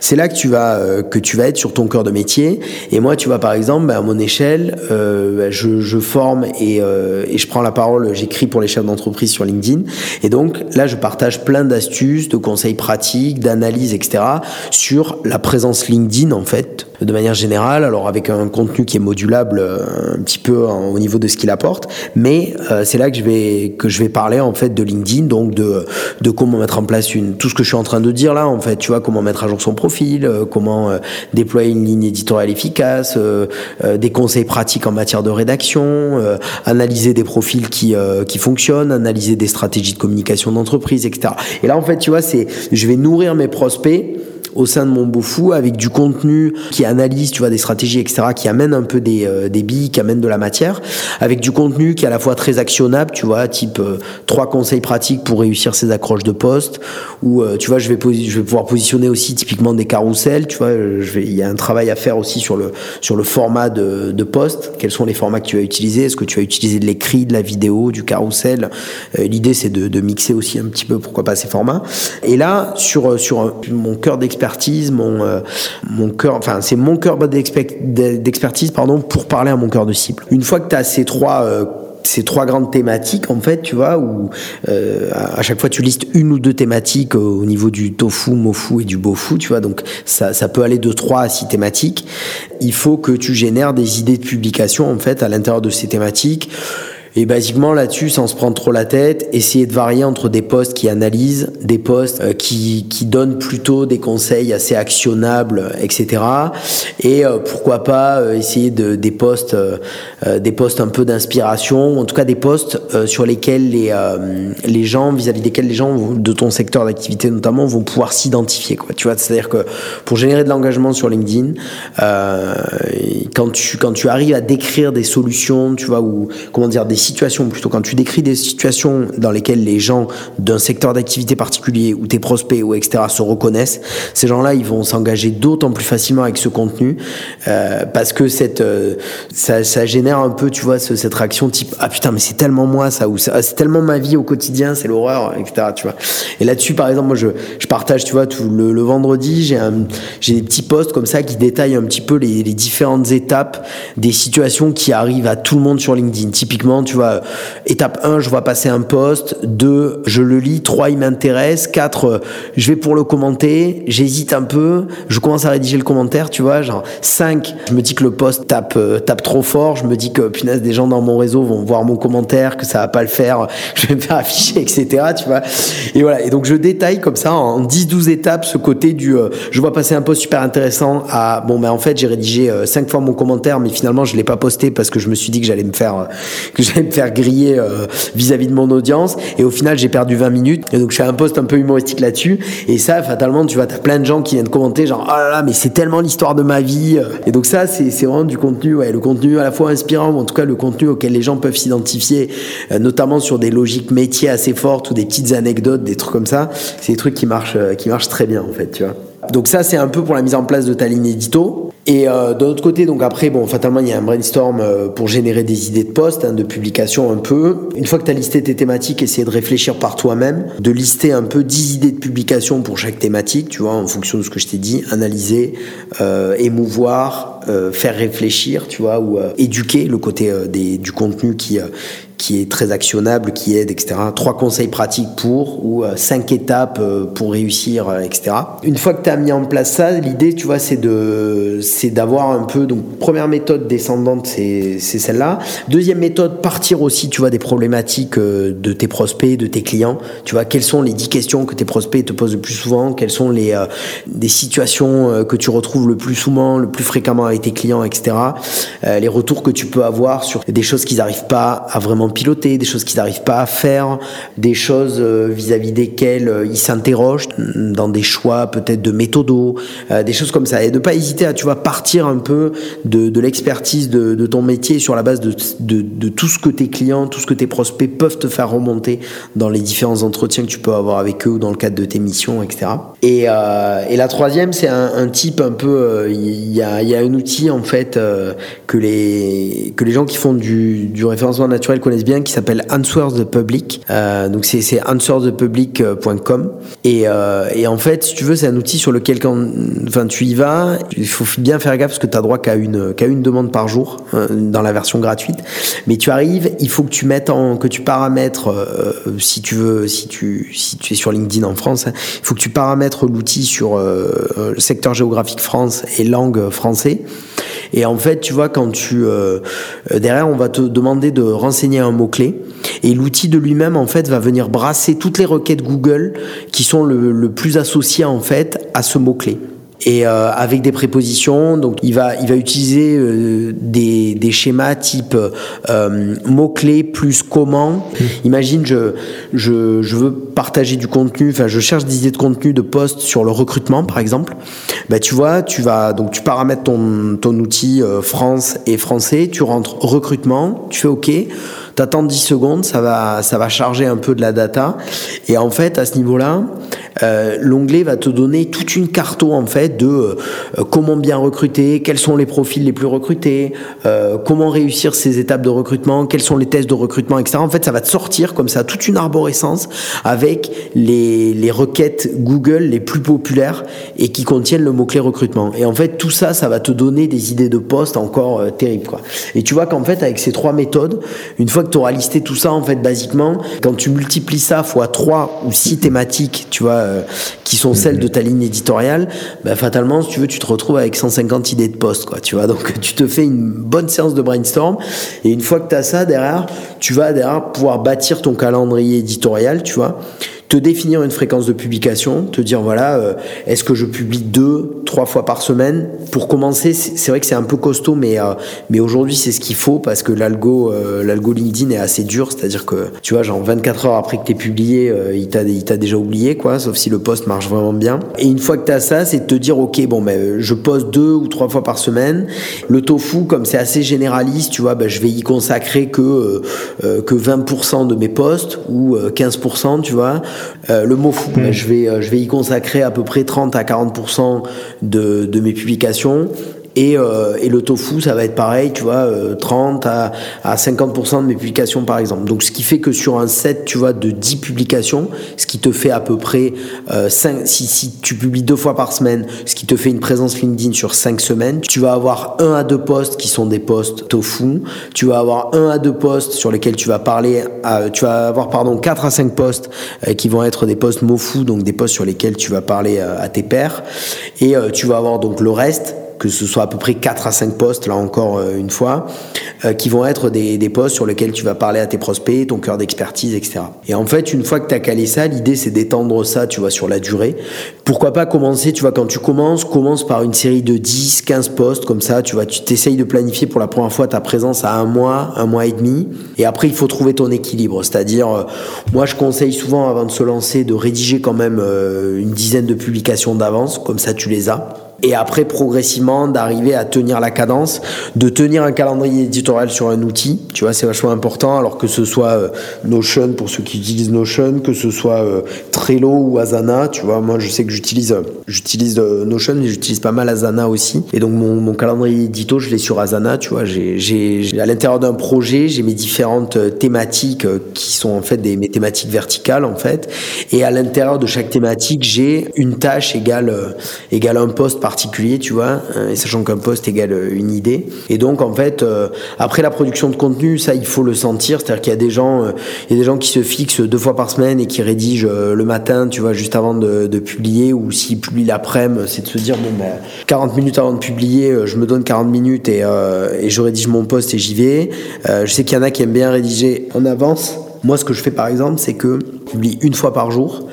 [SPEAKER 2] C'est là que tu vas euh, que tu vas être sur ton cœur de métier. Et moi, tu vois, par exemple, bah, à mon échelle, euh, je, je, forme et, et je prends la parole, j'écris pour les chefs d'entreprise sur LinkedIn. Et donc là, je partage plein d'astuces, de conseils pratiques, d'analyses, etc. sur la présence LinkedIn en fait, de manière générale. Alors avec un contenu qui est modulable un petit peu au niveau de ce qu'il apporte, mais euh, c'est là que je vais que je vais parler en fait de LinkedIn, donc de de comment mettre en place une tout ce que je suis en train de dire là en fait, tu vois comment mettre à jour son profil, euh, comment euh, déployer une ligne éditoriale efficace, des conseils pratiques en matière de rédaction, analyser des profils qui qui fonctionnent, analyser des stratégies de communication d'entreprise, etc. Et là en fait, tu vois, c'est je vais nourrir mes prospects au sein de mon beau fou avec du contenu qui analyse, tu vois, des stratégies, etc., qui amène un peu des, euh, des billes, qui amène de la matière, avec du contenu qui est à la fois très actionnable, tu vois, type euh, trois conseils pratiques pour réussir ses accroches de poste, ou euh, tu vois, je vais, je vais pouvoir positionner aussi typiquement des carousels, tu vois, il y a un travail à faire aussi sur le, sur le format de, de poste, quels sont les formats que tu vas utiliser, est-ce que tu vas utiliser de l'écrit, de la vidéo, du carrousel, l'idée c'est de, de mixer aussi un petit peu, pourquoi pas ces formats. Et là, sur, sur mon cœur d'expérience, mon, euh, mon cœur, enfin, c'est mon cœur d'expertise, pardon, pour parler à mon cœur de cible. Une fois que tu as ces trois, euh, ces trois grandes thématiques en fait tu vois où euh, à chaque fois tu listes une ou deux thématiques au niveau du tofu mofu et du bofu tu vois. Donc ça, peut aller de trois à six thématiques. Il faut que tu génères des idées de publication en fait à l'intérieur de ces thématiques et basiquement là-dessus, sans se prendre trop la tête, essayer de varier entre des postes qui analysent, des postes euh, qui, qui donnent plutôt des conseils assez actionnables, etc. Et euh, pourquoi pas euh, essayer de, des postes, des postes un peu d'inspiration, en tout cas des postes sur lesquels les, les gens, vis-à-vis desquels les gens de ton secteur d'activité notamment vont pouvoir s'identifier. Quoi. Tu vois, c'est-à-dire que pour générer de l'engagement sur LinkedIn, quand tu quand tu arrives à décrire des solutions, tu vois, ou comment dire plutôt quand tu décris des situations dans lesquelles les gens d'un secteur d'activité particulier ou tes prospects ou etc. se reconnaissent, ces gens-là, ils vont s'engager d'autant plus facilement avec ce contenu euh, parce que cette, euh, ça, ça, génère un peu, tu vois, ce, cette réaction type ah putain mais c'est tellement moi ça ou c'est tellement ma vie au quotidien, c'est l'horreur, etc. Tu vois. Et là-dessus, par exemple, moi je, je partage, tu vois, tout le, le vendredi, j'ai j'ai des petits posts comme ça qui détaillent un petit peu les, les différentes étapes des situations qui arrivent à tout le monde sur LinkedIn. Typiquement, tu vois, étape 1, je vois passer un post, 2, je le lis, 3, il m'intéresse, 4, je vais pour le commenter, j'hésite un peu, je commence à rédiger le commentaire, tu vois, genre 5, je me dis que le post tape, euh, tape trop fort, je me dis que punaise, des gens dans mon réseau vont voir mon commentaire, que ça va pas le faire, (laughs) je vais me faire afficher, etc., tu vois. Et voilà, et donc je détaille comme ça en 10-12 étapes ce côté du, euh, je vois passer un post super intéressant à, bon, ben en fait, j'ai rédigé 5 euh, fois mon commentaire, mais finalement, je l'ai pas posté parce que je me suis dit que j'allais me faire, que me faire griller vis-à-vis -vis de mon audience, et au final, j'ai perdu 20 minutes, et donc je fais un post un peu humoristique là-dessus, et ça, fatalement, tu vois, t'as plein de gens qui viennent commenter, genre, oh là là, mais c'est tellement l'histoire de ma vie. Et donc ça, c'est vraiment du contenu, ouais, le contenu à la fois inspirant, ou en tout cas le contenu auquel les gens peuvent s'identifier, euh, notamment sur des logiques métiers assez fortes ou des petites anecdotes, des trucs comme ça. C'est des trucs qui marchent, euh, qui marchent très bien en fait, tu vois. Donc ça, c'est un peu pour la mise en place de ta ligne édito. Et euh, de côté, donc après, bon, fatalement, il y a un brainstorm euh, pour générer des idées de poste, hein, de publication un peu. Une fois que tu as listé tes thématiques, essayer de réfléchir par toi-même, de lister un peu 10 idées de publication pour chaque thématique, tu vois, en fonction de ce que je t'ai dit, analyser, euh, émouvoir, euh, faire réfléchir, tu vois, ou éduquer le côté du contenu qui qui est très actionnable, qui aide, etc. Trois conseils pratiques pour, ou euh, cinq étapes euh, pour réussir, euh, etc. Une fois que tu as mis en place ça, l'idée, tu vois, c'est de, c'est d'avoir un peu, donc, première méthode descendante, c'est, c'est celle-là. Deuxième méthode, partir aussi, tu vois, des problématiques de tes prospects, de tes clients. Tu vois, quelles sont les dix questions que tes prospects te posent le plus souvent? Quelles sont les, des situations que tu retrouves le plus souvent, le plus fréquemment avec tes clients, etc. les retours que tu peux avoir sur des choses qu'ils n'arrivent pas à vraiment piloter, des choses qu'ils n'arrivent pas à faire, des choses euh, vis-à-vis desquelles euh, ils s'interrogent dans des choix peut-être de méthodos, euh, des choses comme ça. Et ne pas hésiter à, tu vois, partir un peu de, de l'expertise de, de, ton métier sur la base de, de, de, tout ce que tes clients, tout ce que tes prospects peuvent te faire remonter dans les différents entretiens que tu peux avoir avec eux ou dans le cadre de tes missions, etc. Et, la troisième, c'est un, un, type un peu, il y, a, y a un outil en fait que les que les gens qui font du, du référencement naturel connaissent bien qui s'appelle Answer the Public. Euh, donc c'est answerthepublic.com et, euh, et en fait, si tu veux, c'est un outil sur lequel quand enfin tu y vas, il faut bien faire gaffe parce que tu as droit qu'à une qu'à une demande par jour euh, dans la version gratuite. Mais tu arrives, il faut que tu mettes en que tu paramètres euh, si tu veux si tu si tu es sur LinkedIn en France, hein, il faut que tu paramètres l'outil sur euh, le secteur géographique France et langue français. Et en fait, tu vois, quand tu derrière, on va te demander de renseigner un mot clé, et l'outil de lui-même en fait va venir brasser toutes les requêtes Google qui sont le, plus associées en fait à ce mot clé et euh, avec des prépositions. Donc il va il va utiliser euh, des, des schémas type euh, mots clés plus comment. Imagine je, je je veux partager du contenu. Enfin je cherche des idées de contenu de post sur le recrutement par exemple. Bah tu vois tu vas donc tu paramètres ton ton outil France et français. Tu rentres recrutement. Tu fais OK t'attends 10 secondes, ça va, ça va charger un peu de la data. Et en fait, à ce niveau-là, euh, l'onglet va te donner toute une carto en fait de euh, comment bien recruter, quels sont les profils les plus recrutés, euh, comment réussir ces étapes de recrutement, quels sont les tests de recrutement, etc. En fait, ça va te sortir comme ça toute une arborescence avec les, les requêtes Google les plus populaires et qui contiennent le mot-clé recrutement. Et en fait, tout ça, ça va te donner des idées de poste encore euh, terribles. Quoi. Et tu vois qu'en fait, avec ces trois méthodes, une fois tu auras listé tout ça, en fait, basiquement, quand tu multiplies ça fois trois ou six thématiques, tu vois, euh, qui sont celles de ta ligne éditoriale, bah, fatalement, si tu veux, tu te retrouves avec 150 idées de poste, quoi, tu vois. Donc, tu te fais une bonne séance de brainstorm. Et une fois que tu as ça derrière, tu vas derrière pouvoir bâtir ton calendrier éditorial, tu vois te définir une fréquence de publication, te dire voilà, euh, est-ce que je publie deux, trois fois par semaine Pour commencer, c'est vrai que c'est un peu costaud, mais euh, mais aujourd'hui c'est ce qu'il faut parce que l'algo euh, LinkedIn est assez dur, c'est-à-dire que tu vois, genre 24 heures après que t'es publié, il t'a il t'a déjà oublié quoi, sauf si le post marche vraiment bien. Et une fois que t'as ça, c'est de te dire ok bon ben je poste deux ou trois fois par semaine. Le tofu comme c'est assez généraliste, tu vois, ben, je vais y consacrer que que 20% de mes posts ou 15%, tu vois. Euh, le mot fou, ben, je, vais, euh, je vais y consacrer à peu près 30 à 40% de, de mes publications. Et, euh, et, le tofu, ça va être pareil, tu vois, 30 à, à 50% de mes publications par exemple. Donc ce qui fait que sur un set, tu vois, de 10 publications, ce qui te fait à peu près 5, si, si tu publies deux fois par semaine, ce qui te fait une présence LinkedIn sur 5 semaines, tu vas avoir un à deux posts qui sont des posts tofu, tu vas avoir un à deux posts sur lesquels tu vas parler, tu vas avoir pardon 4 à 5 posts qui vont être des posts mofu, donc des posts sur lesquels tu vas parler à tes pairs, et tu vas avoir donc le reste que ce soit à peu près 4 à 5 postes, là encore euh, une fois, euh, qui vont être des, des postes sur lesquels tu vas parler à tes prospects, ton cœur d'expertise, etc. Et en fait, une fois que tu as calé ça, l'idée c'est d'étendre ça, tu vois, sur la durée. Pourquoi pas commencer, tu vois, quand tu commences, commence par une série de 10, 15 postes, comme ça, tu vois, tu t'essayes de planifier pour la première fois ta présence à un mois, un mois et demi, et après il faut trouver ton équilibre. C'est-à-dire, euh, moi je conseille souvent avant de se lancer de rédiger quand même une dizaine de publications d'avance, comme ça tu les as et après progressivement d'arriver à tenir la cadence, de tenir un calendrier éditorial sur un outil, tu vois, c'est vachement important, alors que ce soit euh, Notion pour ceux qui utilisent Notion, que ce soit euh, Trello ou Asana, tu vois, moi je sais que j'utilise euh, j'utilise Notion, mais j'utilise pas mal Asana aussi, et donc mon, calendrier édito, je l'ai sur Asana, tu vois, j'ai, à l'intérieur d'un projet, j'ai mes différentes thématiques qui sont en fait des mes thématiques verticales en fait, et à l'intérieur de chaque thématique, j'ai une tâche égale égale un poste tu vois, euh, et sachant qu'un poste égale euh, une idée. Et donc, en fait, euh, après la production de contenu, ça, il faut le sentir. C'est-à-dire qu'il y a des gens, il y a des gens qui se fixent deux fois par semaine et qui rédigent le matin, tu vois, juste avant de, publier, ou s'ils publient l'après-midi, c'est de se dire, bon, ben, 40 minutes avant de publier, je me donne 40 minutes et, et je rédige mon poste et j'y vais. je sais qu'il y en a qui aiment bien rédiger en avance. Moi, ce que je fais par exemple, c'est que je publie une fois par jour.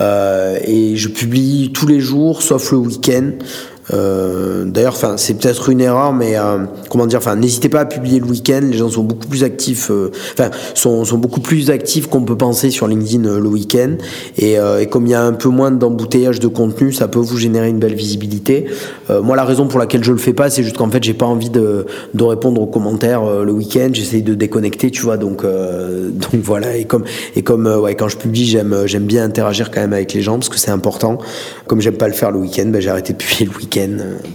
[SPEAKER 2] Euh, et je publie tous les jours, sauf le week-end. Euh, D'ailleurs, c'est peut-être une erreur, mais euh, comment dire, n'hésitez pas à publier le week-end. Les gens sont beaucoup plus actifs, euh, enfin, sont, sont beaucoup plus actifs qu'on peut penser sur LinkedIn euh, le week-end. Et, et, comme il y a un peu moins d'embouteillage de contenu, ça peut vous générer une belle visibilité. moi, la raison pour laquelle je le fais pas, c'est juste qu'en fait, j'ai pas envie de, de répondre aux commentaires le week-end. J'essaye de déconnecter, tu vois. Donc, (laughs) donc voilà. Et comme, et comme, ouais, quand je publie, j'aime, j'aime bien interagir quand même avec les gens parce que c'est important. Comme j'aime pas le faire le week-end, ben, j'ai arrêté de publier le week-end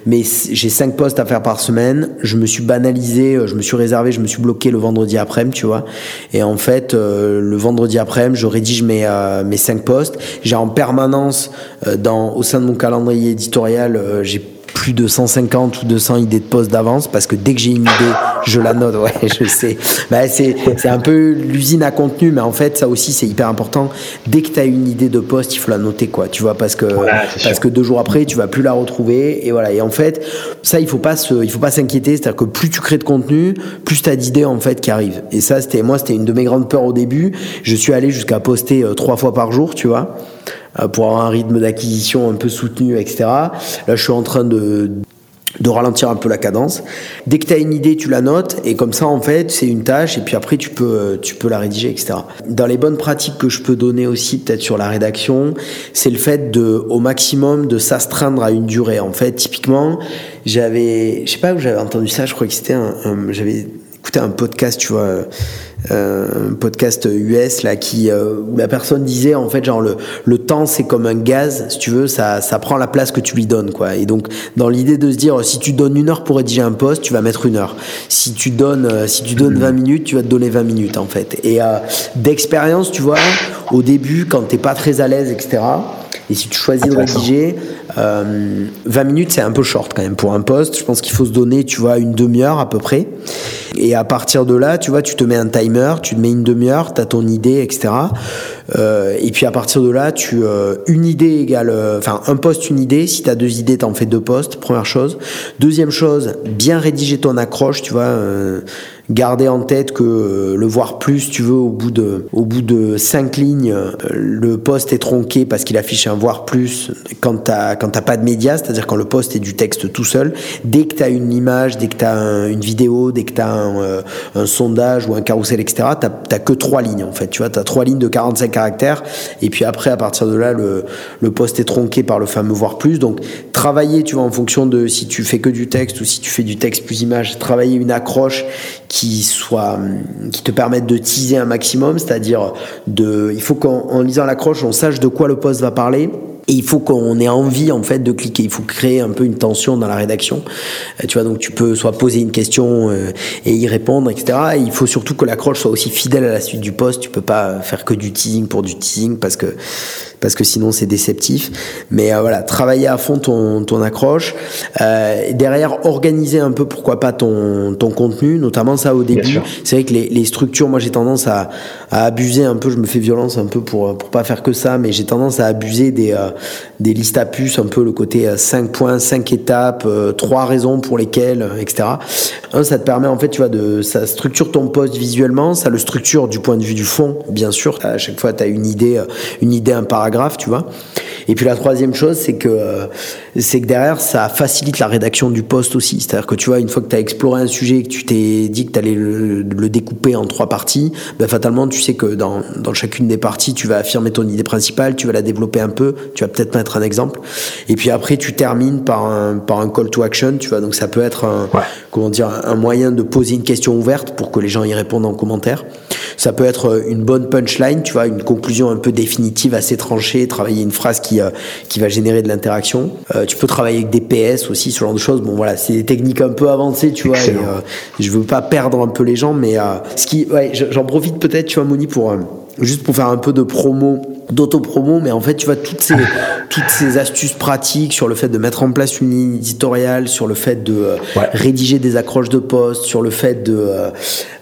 [SPEAKER 2] mais j'ai cinq postes à faire par semaine. Je me suis banalisé, euh, je me suis réservé, je me suis bloqué le vendredi après-midi, tu vois. Et en fait, euh, le vendredi après-midi, je rédige mes, euh, mes cinq postes. J'ai en permanence, dans, au sein de mon calendrier éditorial, j'ai plus de 150 ou 200 idées de poste d'avance parce que dès que j'ai une idée, je la note. (laughs) Ouais, je sais. Bah, c'est, c'est un peu l'usine à contenu, mais en fait, ça aussi, c'est hyper important. Dès que tu as une idée de poste, il faut la noter, quoi. Tu vois, parce que, parce que deux jours après, tu vas plus la retrouver. Et voilà. Et en fait, ça, il faut pas se, il faut pas s'inquiéter. C'est-à-dire que plus tu crées de contenu, plus tu as d'idées, en fait, qui arrivent. Et ça, c'était, moi, c'était une de mes grandes peurs au début. Je suis allé jusqu'à poster euh, trois fois par jour, tu vois. Euh, pour avoir un rythme d'acquisition un peu soutenu, etc. Là, je suis en train de de ralentir un peu la cadence. Dès que tu as une idée, tu la notes et comme ça en fait, c'est une tâche et puis après tu peux euh, tu peux la rédiger etc. Dans les bonnes pratiques que je peux donner aussi peut-être sur la rédaction, c'est le fait de au maximum de s'astreindre à une durée. En fait, typiquement, j'avais je sais pas où j'avais entendu ça, je crois que c'était un j'avais écouté un podcast, tu vois un podcast US là qui euh, où la personne disait en fait genre le, le temps c'est comme un gaz si tu veux ça, ça prend la place que tu lui donnes quoi. Et donc dans l'idée de se dire si tu donnes une heure pour rédiger un post tu vas mettre une heure. Si tu donnes euh, si tu donnes 20 minutes tu vas te donner 20 minutes en fait. Et d'expérience tu vois au début quand t'es pas très à l'aise etc et si tu choisis de rédiger, euh, 20 minutes, c'est un peu short quand même pour un poste. Je pense qu'il faut se donner, tu vois, une demi-heure à peu près. Et à partir de là, tu vois, tu te mets un timer, tu te mets une demi-heure, tu as ton idée, etc. Euh, et puis à partir de là, tu euh, une idée égale, euh, enfin un poste, une idée. Si tu as deux idées, t'en fais deux postes. Première chose. Deuxième chose, bien rédiger ton accroche, tu vois. Euh, garder en tête que euh, le voir plus, tu veux, au bout de, au bout de cinq lignes, euh, le poste est tronqué parce qu'il affiche un voir plus quand t'as, quand t'as pas de médias, c'est-à-dire quand le poste est du texte tout seul. Dès que tu as une image, dès que tu as une vidéo, dès que tu as un, un, sondage ou un carrousel, etc., tu n'as que trois lignes en fait. Tu vois, tu as trois lignes de 45 caractères et puis après, à partir de là, le, le poste est tronqué par le fameux voir plus. Donc, travailler, tu vois, en fonction de si tu fais que du texte ou si tu fais du texte plus image, travailler une accroche qui soit, qui te permette de teaser un maximum, c'est-à-dire de, il faut qu'en lisant l'accroche, on sache de quoi le poste va parler et il faut qu'on ait envie en fait de cliquer. Il faut créer un peu une tension dans la rédaction. Euh, tu vois, donc tu peux soit poser une question euh, et y répondre, etc. Et il faut surtout que l'accroche soit aussi fidèle à la suite du poste. Tu peux pas faire que du teasing pour du teasing parce que parce que sinon c'est déceptif. Mais euh, voilà, travailler à fond ton, ton accroche. Euh, derrière, organiser un peu, pourquoi pas, ton, ton contenu, notamment ça au début. C'est vrai que les, les structures, moi j'ai tendance à, à, abuser un peu, je me fais violence un peu pour, pour pas faire que ça, mais j'ai tendance à abuser des, euh, des listes à puces, un peu le côté 5 points, 5 étapes, 3 raisons pour lesquelles, etc. Un, ça te permet en fait, tu vois, de, ça structure ton poste visuellement, ça le structure du point de vue du fond, bien sûr. À chaque fois, tu as une idée, une idée, un paragraphe tu vois. Et puis la troisième chose, c'est que euh, c'est que derrière, ça facilite la rédaction du poste aussi. C'est-à-dire que tu vois, une fois que tu as exploré un sujet et que tu t'es dit que tu allais le, découper en trois parties, ben fatalement, tu sais que dans, dans chacune des parties, tu vas affirmer ton idée principale, tu vas la développer un peu, tu vas peut-être mettre un exemple. Et puis après, tu termines par un, par un call to action, tu vois. Donc ça peut être un, comment dire, un moyen de poser une question ouverte pour que les gens y répondent en commentaire. Ça peut être une bonne punchline, tu vois, une conclusion un peu définitive, assez tranchée, travailler une phrase qui, euh, qui va générer de l'interaction. Euh, tu peux travailler avec des PS aussi, ce genre de choses. Bon, voilà, c'est des techniques un peu avancées, tu vois. Et, euh, je veux pas perdre un peu les gens, mais ce qui, ouais, j'en profite peut-être, tu vois, Moni, pour juste pour faire un peu de promo d'auto-promo, mais en fait, tu vois, toutes ces, (laughs) toutes ces astuces pratiques sur le fait de mettre en place une ligne éditoriale, sur le fait de euh, rédiger des accroches de poste, sur le fait de, euh,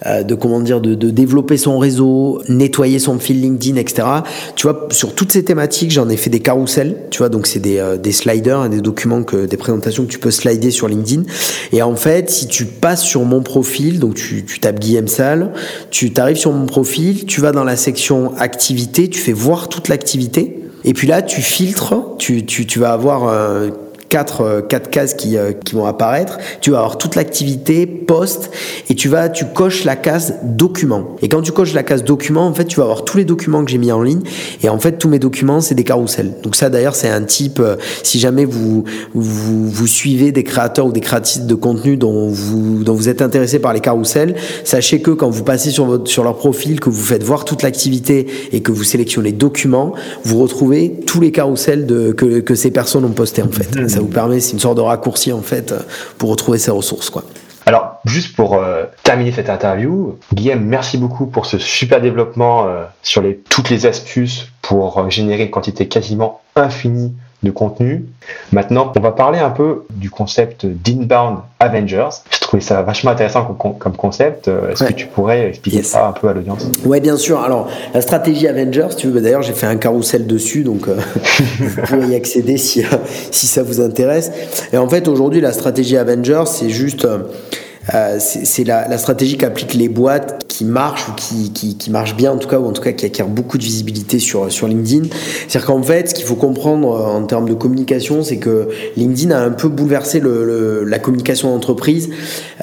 [SPEAKER 2] euh, de comment dire, de, de, développer son réseau, nettoyer son fil LinkedIn, etc. Tu vois, sur toutes ces thématiques, j'en ai fait des carousels, tu vois, donc c'est des, des sliders, des documents, que, des présentations que tu peux slider sur LinkedIn. Et en fait, si tu passes sur mon profil, donc tu, tu tapes Guillaume Salle, tu t'arrives sur mon profil, tu vas dans la section activité, tu fais voir toute l'activité. Et puis là, tu filtres, tu, tu, tu vas avoir euh, quatre, euh, quatre cases qui, euh, qui vont apparaître. Tu vas avoir toute l'activité, poste, et tu vas, tu coches la case document. Et quand tu coches la case document, en fait, tu vas avoir tous les documents que j'ai mis en ligne. Et en fait, tous mes documents, c'est des carousels. Donc ça, d'ailleurs, c'est un type, euh, si jamais vous, vous, vous, suivez des créateurs ou des créatrices de contenu dont vous, dont vous êtes intéressé par les carousels, sachez que quand vous passez sur votre, sur leur profil, que vous faites voir toute l'activité et que vous sélectionnez documents, vous retrouvez tous les carousels de, que, que ces personnes ont postés, en fait. Permet, c'est une sorte de raccourci en fait pour retrouver ses ressources. Quoi.
[SPEAKER 1] Alors, juste pour euh, terminer cette interview, Guillaume, merci beaucoup pour ce super développement euh, sur les, toutes les astuces pour euh, générer une quantité quasiment infinie de contenu. Maintenant, on va parler un peu du concept d'Inbound Avengers. Je trouvais ça vachement intéressant comme, concept. Euh, est-ce que tu pourrais expliquer ça un peu à l'audience?
[SPEAKER 2] Ouais, bien sûr. Alors, la stratégie Avengers, tu veux, d'ailleurs, j'ai fait un carrousel dessus, donc euh, (laughs) vous pouvez y accéder si, si ça vous intéresse. Et en fait, aujourd'hui, la stratégie Avengers, c'est juste... Euh, c'est la, la, stratégie qu'appliquent les boîtes qui marchent ou qui, qui, marchent bien en tout cas ou en tout cas qui acquièrent beaucoup de visibilité sur, sur LinkedIn. C'est-à-dire qu'en fait, ce qu'il faut comprendre euh, en termes de communication, c'est que LinkedIn a un peu bouleversé le, le, la communication d'entreprise.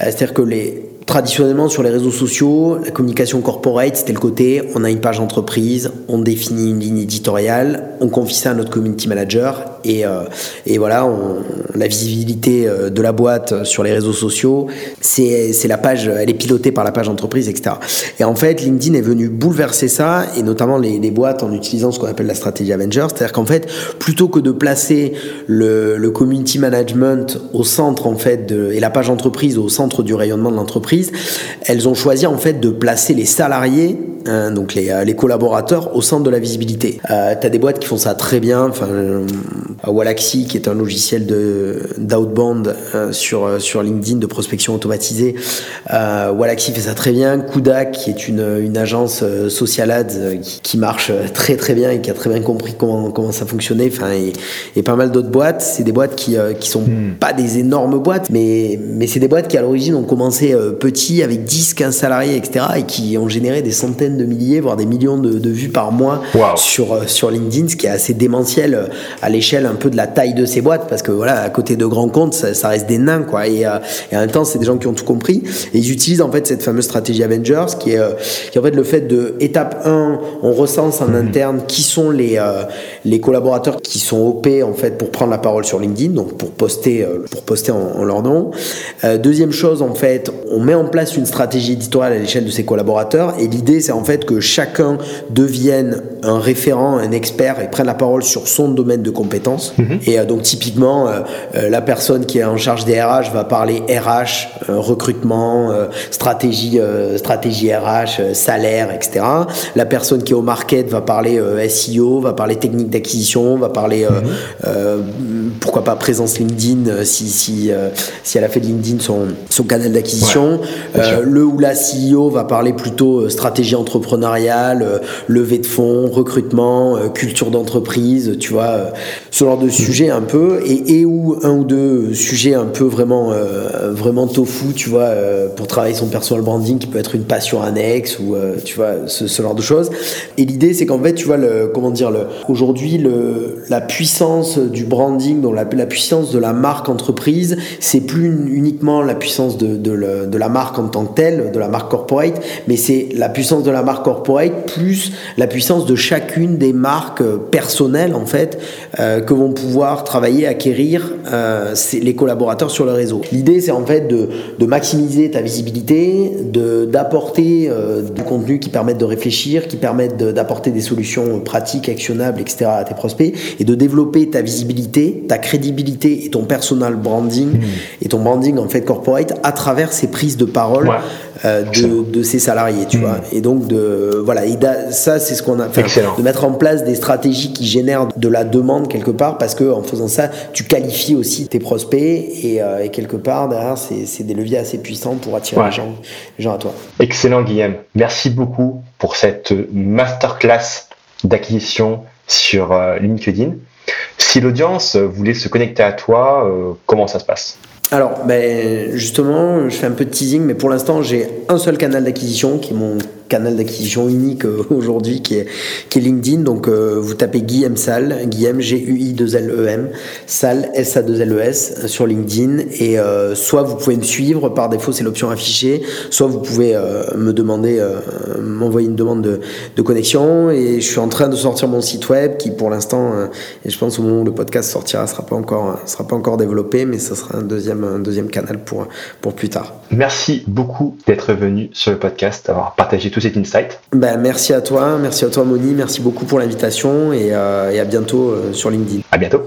[SPEAKER 2] Euh, c'est-à-dire que les traditionnellement sur les réseaux sociaux, la communication corporate, c'était le côté on a une page entreprise, on définit une ligne éditoriale, on confie ça à notre community manager et, euh, et voilà, on, la visibilité euh, de la boîte sur les réseaux sociaux, c'est la page, elle est pilotée par la page entreprise, etc. Et en fait, LinkedIn est venu bouleverser ça et notamment les, les boîtes en utilisant ce qu'on appelle la stratégie Avenger, c'est-à-dire qu'en fait, plutôt que de placer le, le community management au centre en fait de, et la page entreprise au centre du rayonnement de l'entreprise elles ont choisi en fait de placer les salariés, hein, donc les, euh, les, collaborateurs, au centre de la visibilité. Euh, tu as des boîtes qui font ça très bien. Enfin, Wallaxy, qui est un logiciel de d'outbound sur sur LinkedIn de prospection automatisée. Wallaxy fait ça très bien. Kudak, qui est une, une agence social ads qui, qui, marche très très bien et qui a très bien compris comment comment ça fonctionnait. Enfin, et, et pas mal d'autres boîtes. C'est des boîtes qui qui sont hmm. pas des énormes boîtes, mais mais c'est des boîtes qui à l'origine ont commencé petits avec 10, 15 salariés, etc. et qui ont généré des centaines de milliers, voire des millions de, vues par mois sur, euh, sur LinkedIn, ce qui est assez démentiel euh, à l'échelle un peu de la taille de ces boîtes, parce que voilà, à côté de grands comptes, ça, reste des nains, quoi. Et, euh, et en même temps, c'est des gens qui ont tout compris. Et ils utilisent en fait cette fameuse stratégie Avengers, qui est, qui est en fait le fait de étape 1, on recense en mhm. interne qui sont les, les collaborateurs qui sont OP en fait pour prendre la parole sur LinkedIn, donc pour poster, pour poster en, leur nom. deuxième chose, en fait, on met en place une stratégie éditoriale à l'échelle de ses collaborateurs. Et l'idée, c'est en fait que chacun devienne un référent, un expert et prenne la parole sur son domaine de compétences. Mhm. Et euh, donc, typiquement, euh, euh, la personne qui est en charge des RH va parler RH, recrutement, stratégie, stratégie RH, salaire, etc. La personne qui est au market va parler SEO, va parler technique d'acquisition, va parler, mhm. pourquoi pas, présence LinkedIn, si, si, si elle a fait de LinkedIn son, son canal d'acquisition. le ou la CEO va parler plutôt stratégie entrepreneuriale, levée de fonds, recrutement, culture d'entreprise, tu vois, ce genre de sujet un peu, et, ou un ou deux sujets un peu vraiment, euh, vraiment tofu, tu vois, pour travailler son personal branding qui peut être une passion annexe ou, tu vois, ce, genre de choses. Et l'idée, c'est qu'en fait, tu vois, le, comment dire, le, aujourd'hui, le, la puissance du branding, donc la, puissance de la marque entreprise, c'est plus uniquement la puissance de, la marque en tant que telle, de la marque corporate, mais c'est la puissance de la marque corporate plus la puissance de chacune des marques personnelles en fait euh, que vont pouvoir travailler, acquérir euh, les collaborateurs sur le réseau. L'idée c'est en fait de, de, maximiser ta visibilité, de d'apporter euh, du contenu qui permette de réfléchir, qui permette d'apporter des solutions pratiques, actionnables, etc. à tes prospects et de développer ta visibilité, ta crédibilité et ton personal branding mmh. et ton branding en fait corporate à travers ces prises de parole de, de, ces salariés, tu mmh. vois. Et donc de voilà, et ça c'est ce qu'on a fait de mettre en place des stratégies qui génèrent de la demande quelque part, parce que en faisant ça, tu qualifies aussi tes prospects et, euh, quelque part derrière, c'est des leviers assez puissants pour attirer les, gens, gens à toi.
[SPEAKER 1] Excellent, Guillaume. Merci beaucoup pour cette masterclass d'acquisition sur euh, LinkedIn. Si l'audience voulait se connecter à toi, euh, comment ça se passe?
[SPEAKER 2] Alors, ben, justement, je fais un peu de teasing, mais pour l'instant, j'ai un seul canal d'acquisition qui est mon canal d'acquisition unique euh, aujourd'hui qui est, LinkedIn. Donc euh, vous tapez Guillaume Sal, Guillaume G-U-I-2-L-E-M, Sal S-A-2-L-E-S e sur LinkedIn. Et euh, soit vous pouvez me suivre, par défaut c'est l'option affichée, soit vous pouvez me demander, m'envoyer une demande de, de, connexion. Et je suis en train de sortir mon site web qui pour l'instant, et je pense au moment où le podcast sortira, sera pas encore, sera pas encore développé, mais ce sera un deuxième, deuxième canal pour, pour plus tard.
[SPEAKER 1] Merci beaucoup d'être venu sur le podcast, d'avoir partagé tout tous ces insights.
[SPEAKER 2] Ben, merci à toi, merci à toi Moni, merci beaucoup pour l'invitation et, euh, à bientôt euh, sur LinkedIn.
[SPEAKER 1] À bientôt.